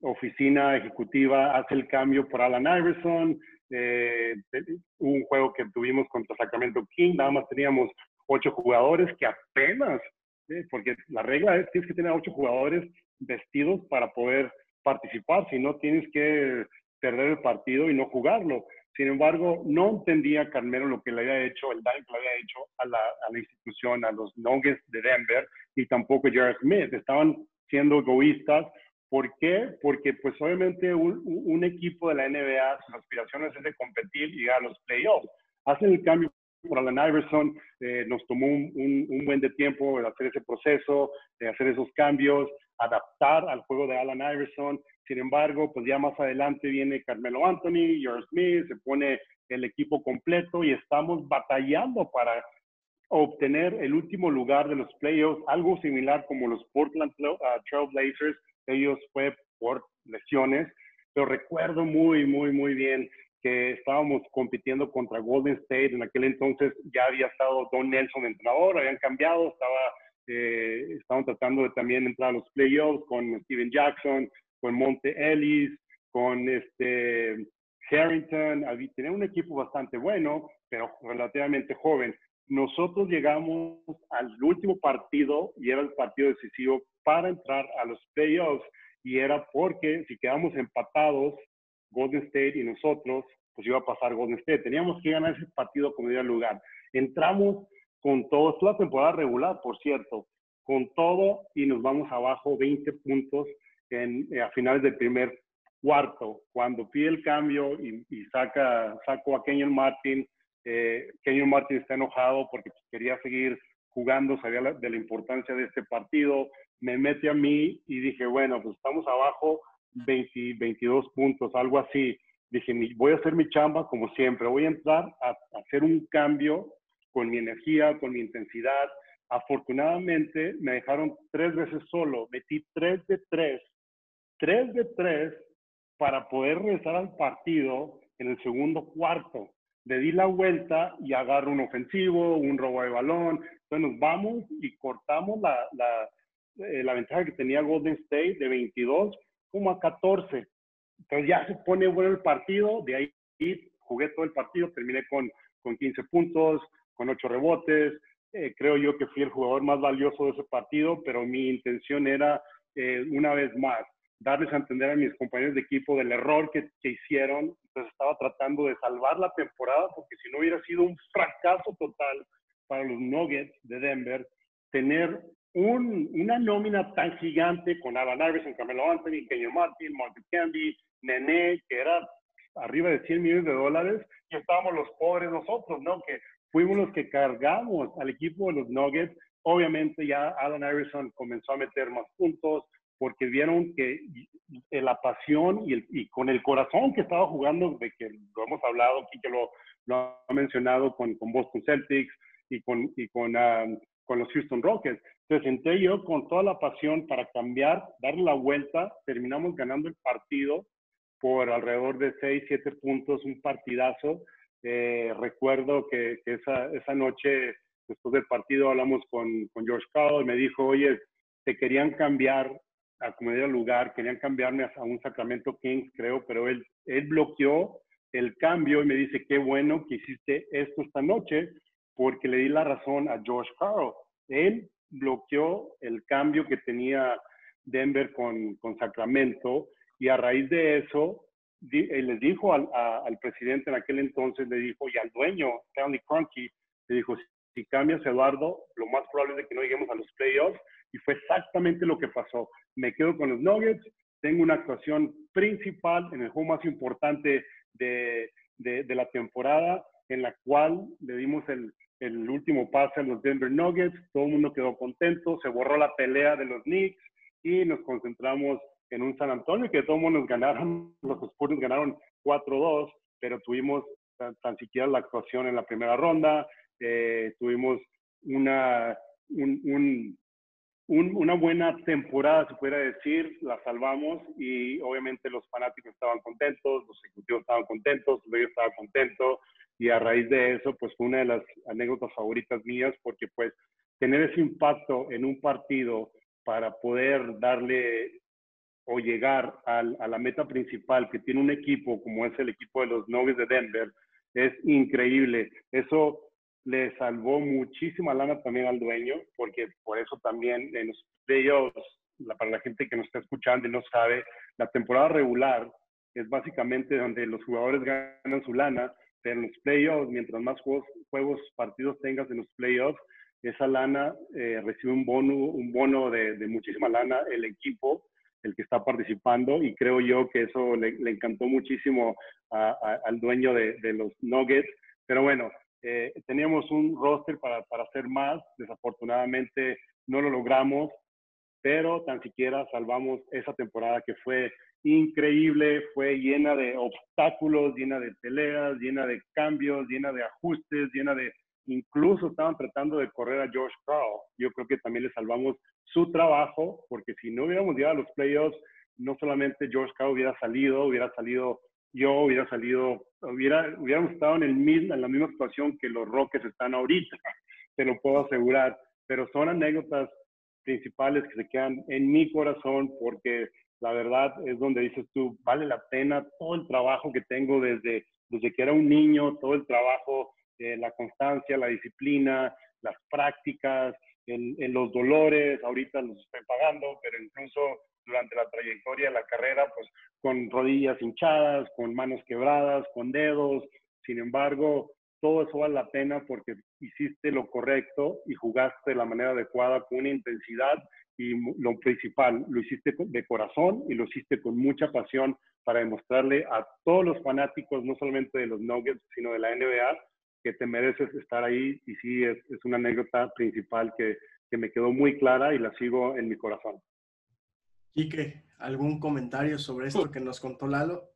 oficina ejecutiva hace el cambio por Alan Iverson. Eh, un juego que tuvimos contra Sacramento King, nada más teníamos ocho jugadores que apenas, porque la regla es tienes que tener ocho jugadores vestidos para poder participar, si no tienes que perder el partido y no jugarlo. Sin embargo, no entendía Carmelo lo que le había hecho, el daño que le había hecho a la, a la institución, a los Nuggets de Denver y tampoco Jared Smith. Estaban siendo egoístas. ¿Por qué? Porque pues obviamente un, un equipo de la NBA, sus aspiraciones es de competir y llegar a los playoffs. Hacen el cambio por Alan Iverson, eh, nos tomó un, buen de tiempo hacer ese proceso, de hacer esos cambios, adaptar al juego de Alan Iverson. Sin embargo, pues ya más adelante viene Carmelo Anthony, George Smith, se pone el equipo completo y estamos batallando para obtener el último lugar de los playoffs, algo similar como los Portland uh, Trail Blazers, ellos fue por lesiones, pero recuerdo muy, muy, muy bien que estábamos compitiendo contra Golden State, en aquel entonces ya había estado Don Nelson entrenador, habían cambiado, estaba, eh, estaban tratando de también entrar a los playoffs con Steven Jackson, con Monte Ellis, con este Harrington, tenía un equipo bastante bueno, pero relativamente joven. Nosotros llegamos al último partido y era el partido decisivo para entrar a los playoffs y era porque si quedamos empatados, Golden State y nosotros, pues iba a pasar Golden State. Teníamos que ganar ese partido como diera lugar. Entramos con todo, es la temporada regular, por cierto, con todo y nos vamos abajo 20 puntos en, eh, a finales del primer cuarto. Cuando pide el cambio y, y saca, saco a Kenyon Martin, eh, Kenyon Martin está enojado porque quería seguir jugando, sabía de la importancia de este partido, me mete a mí y dije, bueno, pues estamos abajo 20, 22 puntos, algo así. Dije, voy a hacer mi chamba como siempre, voy a entrar a, a hacer un cambio con mi energía, con mi intensidad. Afortunadamente me dejaron tres veces solo, metí tres de tres, tres de tres para poder regresar al partido en el segundo cuarto. Le di la vuelta y agarro un ofensivo, un robo de balón. Entonces nos vamos y cortamos la, la, eh, la ventaja que tenía Golden State de 22 como a 14. Entonces ya se pone bueno el partido, de ahí jugué todo el partido, terminé con, con 15 puntos, con 8 rebotes. Eh, creo yo que fui el jugador más valioso de ese partido, pero mi intención era, eh, una vez más, darles a entender a mis compañeros de equipo del error que, que, hicieron. Entonces estaba tratando de salvar la temporada, porque si no hubiera sido un fracaso total para los Nuggets de Denver, tener un, una nómina tan gigante con Alan Iverson, Camelo Anthony, Kenyon Martin, Martin Candy, Nene, que era arriba de 100 millones de dólares, y estábamos los pobres nosotros, ¿no? Que fuimos los que cargamos al equipo de los Nuggets. Obviamente ya Alan Iverson comenzó a meter más puntos porque vieron que la pasión y, el, y con el corazón que estaba jugando, de que lo hemos hablado que lo, lo ha mencionado con, con Boston Celtics y con, y con, um, con los Houston Rockets. Entonces entré yo con toda la pasión para cambiar, darle la vuelta, terminamos ganando el partido por alrededor de 6, 7 puntos, un partidazo. Eh, recuerdo que, que, esa, esa noche, después del partido, hablamos con, con George y me dijo, oye, te querían cambiar a como diera lugar, querían cambiarme a, a un Sacramento Kings, creo, pero él, él bloqueó el cambio y me dice, qué bueno que hiciste esto esta noche, porque le di la razón a George Carl. Él bloqueó el cambio que tenía Denver con, con Sacramento y a raíz de eso di, eh, les dijo al, a, al, presidente en aquel entonces, le dijo, y al dueño, Stanley Kroenke, le dijo, si cambias Eduardo, lo más probable es que no lleguemos a los playoffs y fue exactamente lo que pasó. Me quedo con los Nuggets, tengo una actuación principal en el juego más importante de, de, de la temporada, en la cual le dimos el, el último pase a los Denver Nuggets, todo el mundo quedó contento, se borró la pelea de los Knicks y nos concentramos en un San Antonio que todo el mundo nos ganaron, los Spurs ganaron 4-2, pero tuvimos tan, siquiera la actuación en la primera ronda. Eh, tuvimos una, una buena temporada, se pudiera decir, la salvamos y obviamente los fanáticos estaban contentos, los ejecutivos estaban contentos, yo estaba contento y a raíz de eso, pues fue una de las anécdotas favoritas mías porque pues tener ese impacto en un partido para poder darle o llegar al, a la meta principal que tiene un equipo como es el equipo de los Nuggets de Denver es increíble. Eso le salvó muchísima lana también al dueño, porque por eso también en los playoffs, para la gente que nos está escuchando y no sabe, la temporada regular es básicamente donde los jugadores ganan su lana, en los playoffs, mientras más juegos, juegos partidos tengas en los playoffs, esa lana eh, recibe un bono, un bono de, de muchísima lana el equipo el que está participando y creo yo que eso le, encantó muchísimo al dueño de, los Nuggets. Pero bueno, eh, teníamos un roster para, para hacer más, desafortunadamente no lo logramos, pero tan siquiera salvamos esa temporada que fue increíble, fue llena de obstáculos, llena de peleas, llena de cambios, llena de ajustes, llena de incluso estaban tratando de correr a George Carl. Yo creo que también le salvamos su trabajo, porque si no hubiéramos llegado a los playoffs, no solamente George Carl hubiera salido, hubiera salido yo, hubiera salido, hubiera, hubiéramos estado en, el mismo, en la misma situación que los Rockets están ahorita, te lo puedo asegurar. Pero son anécdotas principales que se quedan en mi corazón porque la verdad es donde dices tú, vale la pena todo el trabajo que tengo desde, desde que era un niño, todo el trabajo eh, la constancia, la disciplina, las prácticas, en, los dolores, ahorita los estoy pagando, pero incluso durante la trayectoria de la carrera, pues con rodillas hinchadas, con manos quebradas, con dedos. Sin embargo, todo eso vale la pena porque hiciste lo correcto y jugaste de la manera adecuada con una intensidad y lo principal, lo hiciste de corazón y lo hiciste con mucha pasión para demostrarle a todos los fanáticos, no solamente de los Nuggets, sino de la NBA, que te mereces estar ahí y sí, es, es una anécdota principal que, que, me quedó muy clara y la sigo en mi corazón. Quique, ¿algún comentario sobre esto que nos contó Lalo?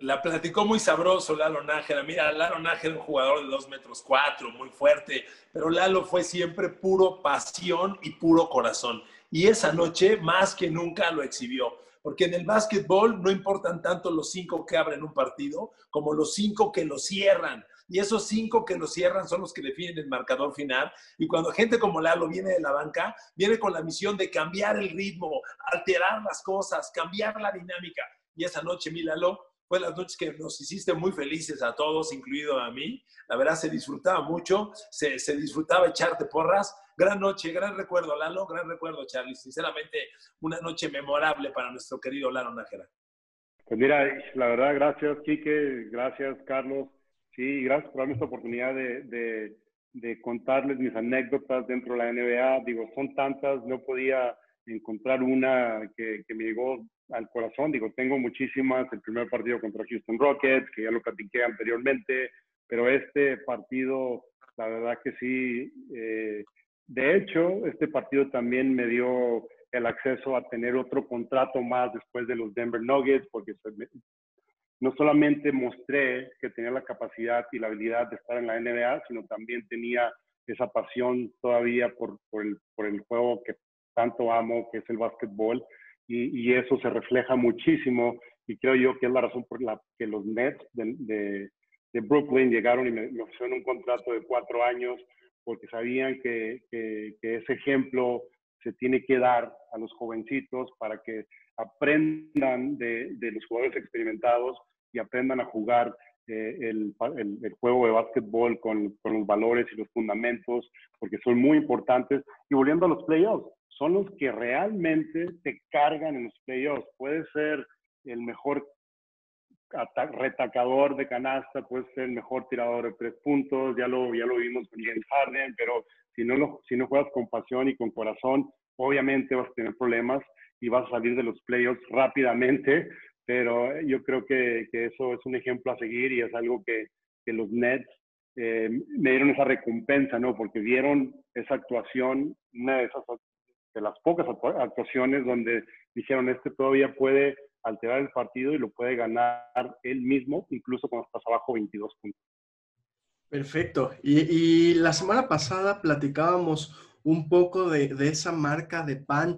La platicó muy sabroso Lalo Nájera. Mira, Lalo Nájera un jugador de 2 metros 4, muy fuerte, pero Lalo fue siempre puro pasión y puro corazón. Y esa noche, más que nunca, lo exhibió. Porque en el básquetbol no importan tanto los cinco que abren un partido como los cinco que lo cierran y esos cinco que lo cierran son los que definen el marcador final. Y cuando gente como Lalo viene de la banca, viene con la misión de cambiar el ritmo, alterar las cosas, cambiar la dinámica. Y esa noche, mi Lalo, fue las noches que nos hiciste muy felices a todos, incluido a mí. La verdad, se disfrutaba mucho, se, se disfrutaba echarte porras. Gran noche, gran recuerdo, Lalo, gran recuerdo, Charlie. Sinceramente, una noche memorable para nuestro querido Lalo Nájera. Pues mira, la verdad, gracias, Quique, gracias, Carlos. Sí, gracias por darme esta oportunidad de, de, contarles mis anécdotas dentro de la NBA. Digo, son tantas, no podía encontrar una que, que, me llegó al corazón. Digo, tengo muchísimas. El primer partido contra Houston Rockets, que ya lo platiqué anteriormente, pero este partido, la verdad que sí. Eh, de hecho, este partido también me dio el acceso a tener otro contrato más después de los Denver Nuggets, porque no solamente mostré que tenía la capacidad y la habilidad de estar en la NBA, sino también tenía esa pasión todavía por, por, el, por el, juego que tanto amo, que es el básquetbol, y, y, eso se refleja muchísimo, y creo yo que es la razón por la que los Nets de, de, de Brooklyn llegaron y me, me, ofrecieron un contrato de cuatro años, porque sabían que, que, que ese ejemplo se tiene que dar a los jovencitos para que aprendan de, los jugadores experimentados y aprendan a jugar eh, el, el, juego de básquetbol con, con, los valores y los fundamentos, porque son muy importantes. Y volviendo a los playoffs, son los que realmente te cargan en los playoffs. Puede ser el mejor retacador de canasta, puede ser el mejor tirador de tres puntos, ya lo, ya lo vimos con James Harden, pero si no, lo, si no juegas con pasión y con corazón, obviamente vas a tener problemas y vas a salir de los playoffs rápidamente, pero yo creo que, que, eso es un ejemplo a seguir y es algo que, que los Nets eh, me dieron esa recompensa, ¿no? Porque vieron esa actuación, una de esas de las pocas actuaciones donde dijeron, este todavía puede alterar el partido y lo puede ganar él mismo, incluso cuando estás abajo 22 puntos. Perfecto. Y, la semana pasada platicábamos un poco de, esa marca de pan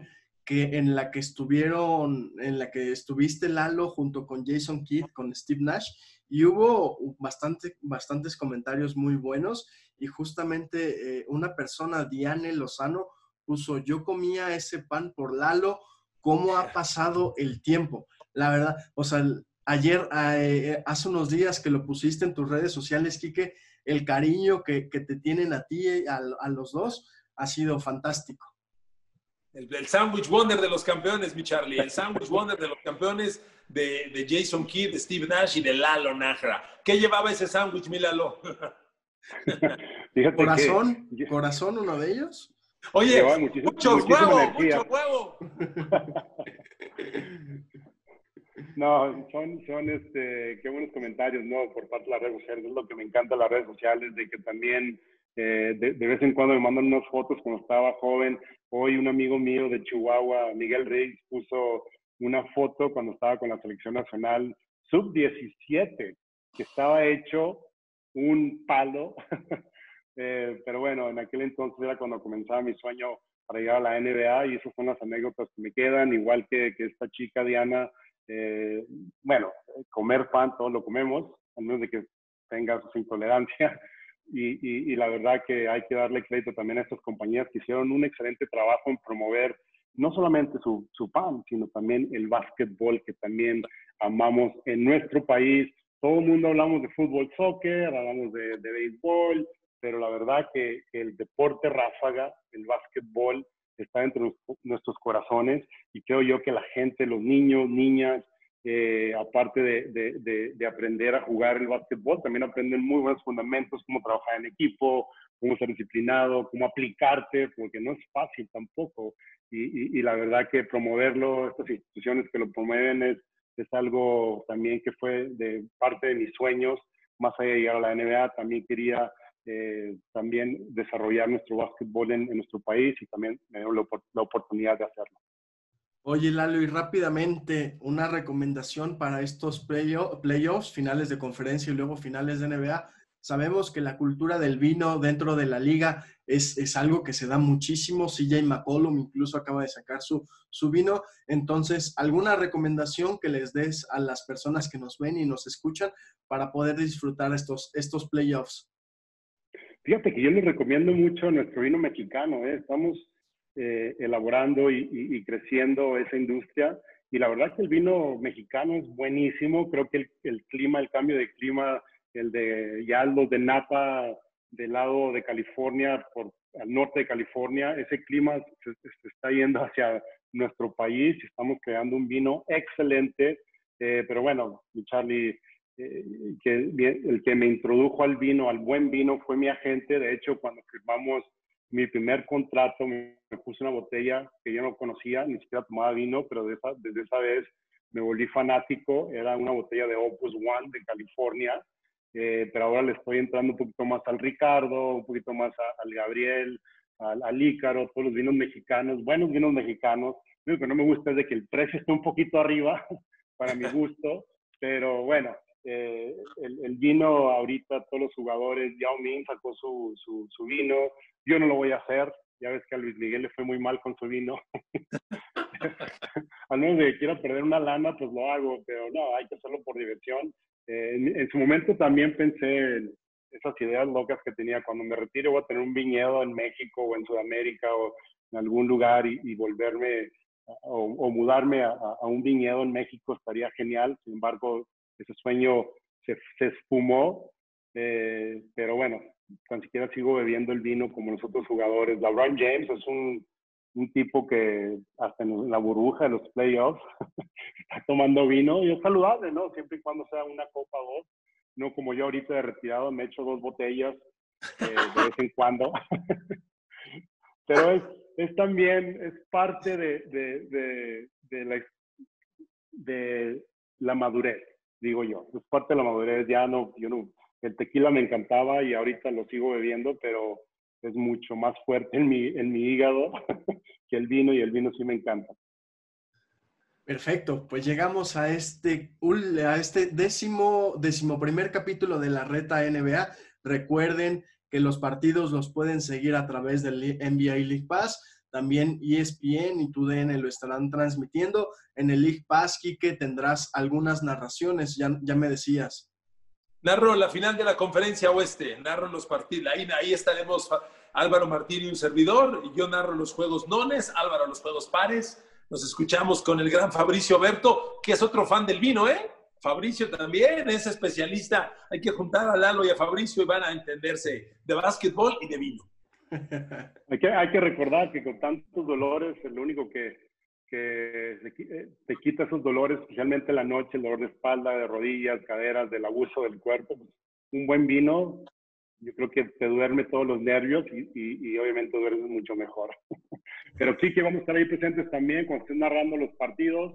que en la que estuvieron, en la que estuviste Lalo junto con Jason Kidd, con Steve Nash, y hubo bastante, bastantes comentarios muy buenos y justamente eh, una persona, Diane Lozano, puso, yo comía ese pan por Lalo, ¿cómo ha pasado el tiempo? La verdad, o sea, ayer, eh, hace unos días que lo pusiste en tus redes sociales, Quique, el cariño que, te tienen a ti, y a, los dos, ha sido fantástico. El, el Sandwich Wonder de los campeones, mi Charlie. El Sandwich Wonder de los campeones de, Jason Kidd, de Steve Nash y de Lalo Najra. ¿Qué llevaba ese sándwich, mi Lalo? ¿Corazón? ¿Corazón uno de ellos? Oye, mucho huevo, mucho huevo. No, son, son este, qué buenos comentarios, ¿no? Por parte de las redes sociales. Es lo que me encanta de las redes sociales, de que también de, vez en cuando me mandan unas fotos cuando estaba joven. Hoy un amigo mío de Chihuahua, Miguel Reyes, puso una foto cuando estaba con la selección nacional sub-17, que estaba hecho un palo. Eh, pero bueno, en aquel entonces era cuando comenzaba mi sueño para llegar a la NBA y esas son las anécdotas que me quedan, igual que, que esta chica Diana. Eh, bueno, comer pan, todo lo comemos, a menos de que tengas intolerancia. Y, y, la verdad que hay que darle crédito también a estas compañías que hicieron un excelente trabajo en promover no solamente su, su pan, sino también el básquetbol que también amamos en nuestro país. Todo el mundo hablamos de fútbol, soccer, hablamos de, de béisbol, pero la verdad que el deporte ráfaga, el básquetbol, está entre nuestros corazones y creo yo que la gente, los niños, niñas, eh, aparte de, de, de, aprender a jugar el básquetbol, también aprenden muy buenos fundamentos, cómo trabajar en equipo, cómo ser disciplinado, cómo aplicarte, porque no es fácil tampoco. Y, y, la verdad que promoverlo, estas instituciones que lo promueven es, es algo también que fue de parte de mis sueños, más allá de llegar a la NBA, también quería eh, también desarrollar nuestro básquetbol en, nuestro país y también me dio la, la oportunidad de hacerlo. Oye, Lalo, y rápidamente, una recomendación para estos playoffs, finales de conferencia y luego finales de NBA. Sabemos que la cultura del vino dentro de la liga es, es algo que se da muchísimo. CJ McCollum incluso acaba de sacar su, su vino. Entonces, ¿alguna recomendación que les des a las personas que nos ven y nos escuchan para poder disfrutar estos, estos playoffs? Fíjate que yo les recomiendo mucho nuestro vino mexicano. ¿eh? Estamos eh, elaborando y, creciendo esa industria. Y la verdad que el vino mexicano es buenísimo. Creo que el, clima, el cambio de clima, el de ya los de Napa del lado de California, por al norte de California, ese clima se, está yendo hacia nuestro país estamos creando un vino excelente. Eh, pero bueno, Charlie, eh, que, el que me introdujo al vino, al buen vino, fue mi agente. De hecho, cuando firmamos mi primer contrato, me, puse una botella que yo no conocía, ni siquiera tomaba vino, pero desde esa vez me volví fanático. Era una botella de Opus One de California, eh, pero ahora le estoy entrando un poquito más al Ricardo, un poquito más al Gabriel, al, al, Ícaro, todos los vinos mexicanos, buenos vinos mexicanos. Lo que no me gusta es de que el precio esté un poquito arriba para mi gusto, pero bueno, eh, el, vino ahorita, todos los jugadores, Yao Ming sacó su, su, vino, yo no lo voy a hacer, ya ves que a Luis Miguel le fue muy mal con su vino. Al menos de que quiera perder una lana, pues lo hago, pero no, hay que hacerlo por diversión. Eh, en, su momento también pensé en esas ideas locas que tenía, cuando me retire voy a tener un viñedo en México o en Sudamérica o en algún lugar y, volverme o, mudarme a, a, un viñedo en México estaría genial. Sin embargo, ese sueño se, se espumó, eh, pero bueno, tan siquiera sigo bebiendo el vino como los otros jugadores. LeBron James es un, un tipo que hasta en la burbuja de los playoffs está tomando vino y es saludable, ¿no? Siempre y cuando sea una copa o dos, no como yo ahorita de retirado me echo dos botellas eh, de vez en cuando. Pero es, es, también, es parte de, de, de, de la, de la madurez digo yo. Es parte de la madurez, ya no, yo no, el tequila me encantaba y ahorita lo sigo bebiendo, pero es mucho más fuerte en mi, en mi hígado que el vino y el vino sí me encanta. Perfecto, pues llegamos a este, a este décimo, décimo primer capítulo de la reta NBA. Recuerden que los partidos los pueden seguir a través del NBA League Pass. También ESPN y TUDN lo estarán transmitiendo. En el League Pass, Kike, tendrás algunas narraciones, ya, ya me decías. Narro la final de la conferencia oeste, narro los partidos. Ahí, ahí estaremos Álvaro Martín y un servidor. Yo narro los juegos nones, Álvaro los juegos pares. Nos escuchamos con el gran Fabricio Berto, que es otro fan del vino, ¿eh? Fabricio también es especialista. Hay que juntar a Lalo y a Fabricio y van a entenderse de básquetbol y de vino. hay, que, hay que recordar que con tantos dolores, el único que, que eh, te quita esos dolores, especialmente la noche, el dolor de espalda, de rodillas, caderas, del abuso del cuerpo, pues, un buen vino, yo creo que te duerme todos los nervios y, y, obviamente duermes mucho mejor. Pero sí que vamos a estar ahí presentes también cuando estén narrando los partidos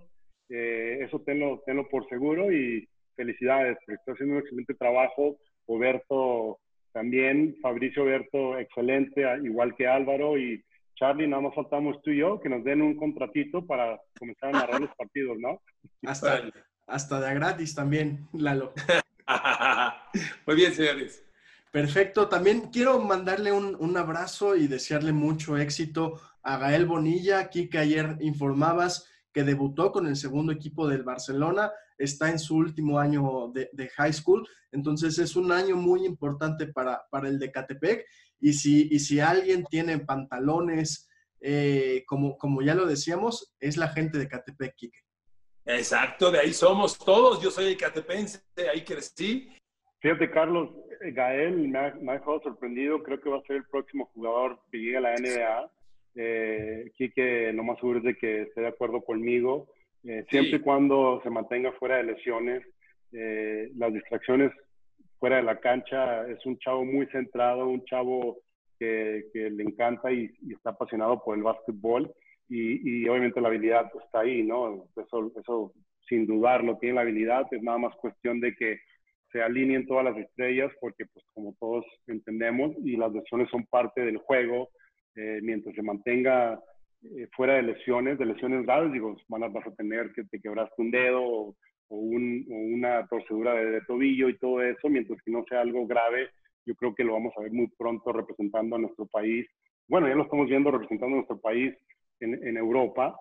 eh, eso tenlo, tenlo por seguro y felicidades, porque está haciendo un excelente trabajo. Roberto también, Fabricio Berto, excelente, igual que Álvaro y Charlie, nada más faltamos tú y yo, que nos den un contratito para comenzar a narrar los partidos, ¿no? Hasta, hasta de gratis también, Lalo. Muy bien, señores. Perfecto. También quiero mandarle un, un, abrazo y desearle mucho éxito a Gael Bonilla, aquí que ayer informabas que debutó con el segundo equipo del Barcelona, está en su último año de, high school, entonces es un año muy importante para, para el de Catepec. Y si, y si alguien tiene pantalones, eh, como, como ya lo decíamos, es la gente de Catepec, Quique. Exacto, de ahí somos todos. Yo soy catepense, ahí crecí. Fíjate, Carlos, Gael me ha, me ha dejado sorprendido. Creo que va a ser el próximo jugador que llegue a la NBA. Eh, Quique, lo más seguro es de que esté de acuerdo conmigo. Eh, siempre y cuando se mantenga fuera de lesiones, eh, las distracciones fuera de la cancha, es un chavo muy centrado, un chavo que, que le encanta y, está apasionado por el básquetbol y, y, obviamente la habilidad está ahí, ¿no? Eso, eso sin dudarlo, tiene la habilidad, es nada más cuestión de que se alineen todas las estrellas porque pues como todos entendemos y las lesiones son parte del juego, eh, mientras se mantenga eh, fuera de lesiones, de lesiones graves, digo, a, vas a tener que te quebraste un dedo o, una torcedura de, tobillo y todo eso, mientras que no sea algo grave, yo creo que lo vamos a ver muy pronto representando a nuestro país. Bueno, ya lo estamos viendo representando a nuestro país en, Europa,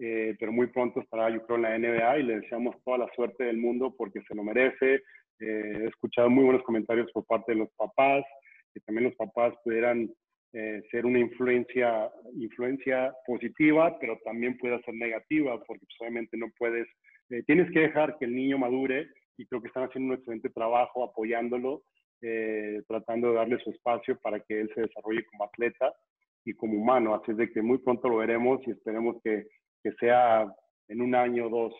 eh, pero muy pronto estará, yo creo, en la NBA y le deseamos toda la suerte del mundo porque se lo merece. he escuchado muy buenos comentarios por parte de los papás, que también los papás pudieran eh, ser una influencia, influencia positiva, pero también puede ser negativa, porque pues, obviamente no puedes, eh, tienes que dejar que el niño madure y creo que están haciendo un excelente trabajo apoyándolo, eh, tratando de darle su espacio para que él se desarrolle como atleta y como humano. Así es de que muy pronto lo veremos y esperemos que, que sea en un año o dos.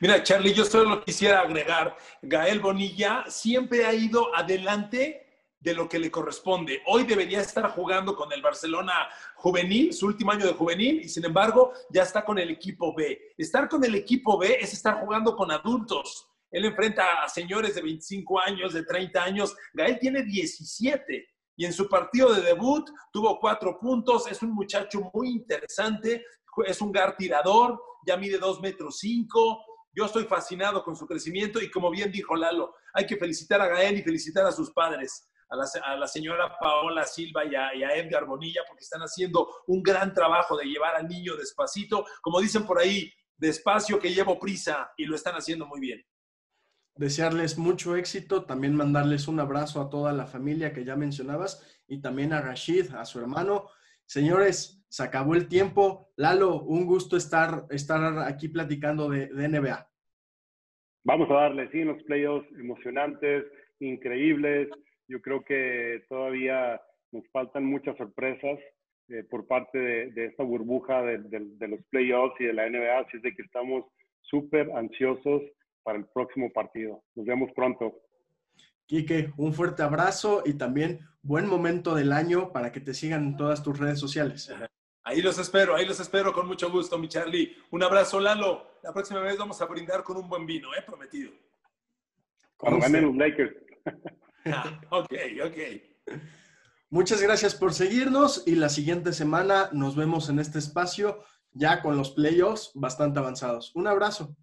Mira, Charlie, yo solo quisiera agregar, Gael Bonilla siempre ha ido adelante de lo que le corresponde. Hoy debería estar jugando con el Barcelona juvenil, su último año de juvenil, y sin embargo ya está con el equipo B. Estar con el equipo B es estar jugando con adultos. Él enfrenta a señores de 25 años, de 30 años. Gael tiene 17 y en su partido de debut tuvo cuatro puntos. Es un muchacho muy interesante, es un gar tirador, ya mide 2 metros 5. Yo estoy fascinado con su crecimiento y como bien dijo Lalo, hay que felicitar a Gael y felicitar a sus padres a la, señora Paola Silva y a, Edgar Bonilla, porque están haciendo un gran trabajo de llevar al niño despacito, como dicen por ahí, despacio que llevo prisa, y lo están haciendo muy bien. Desearles mucho éxito, también mandarles un abrazo a toda la familia que ya mencionabas y también a Rashid, a su hermano. Señores, se acabó el tiempo. Lalo, un gusto estar, estar aquí platicando de, de NBA. Vamos a darle, sí, los playoffs emocionantes, increíbles. Yo creo que todavía nos faltan muchas sorpresas eh, por parte de, esta burbuja de, los playoffs y de la NBA, así es de que estamos súper ansiosos para el próximo partido. Nos vemos pronto. Quique, un fuerte abrazo y también buen momento del año para que te sigan en todas tus redes sociales. Ahí los espero, ahí los espero con mucho gusto, mi Charlie. Un abrazo, Lalo. La próxima vez vamos a brindar con un buen vino, ¿eh? Prometido. Cuando ganen los Lakers. ok, ok. Muchas gracias por seguirnos y la siguiente semana nos vemos en este espacio ya con los playoffs bastante avanzados. Un abrazo.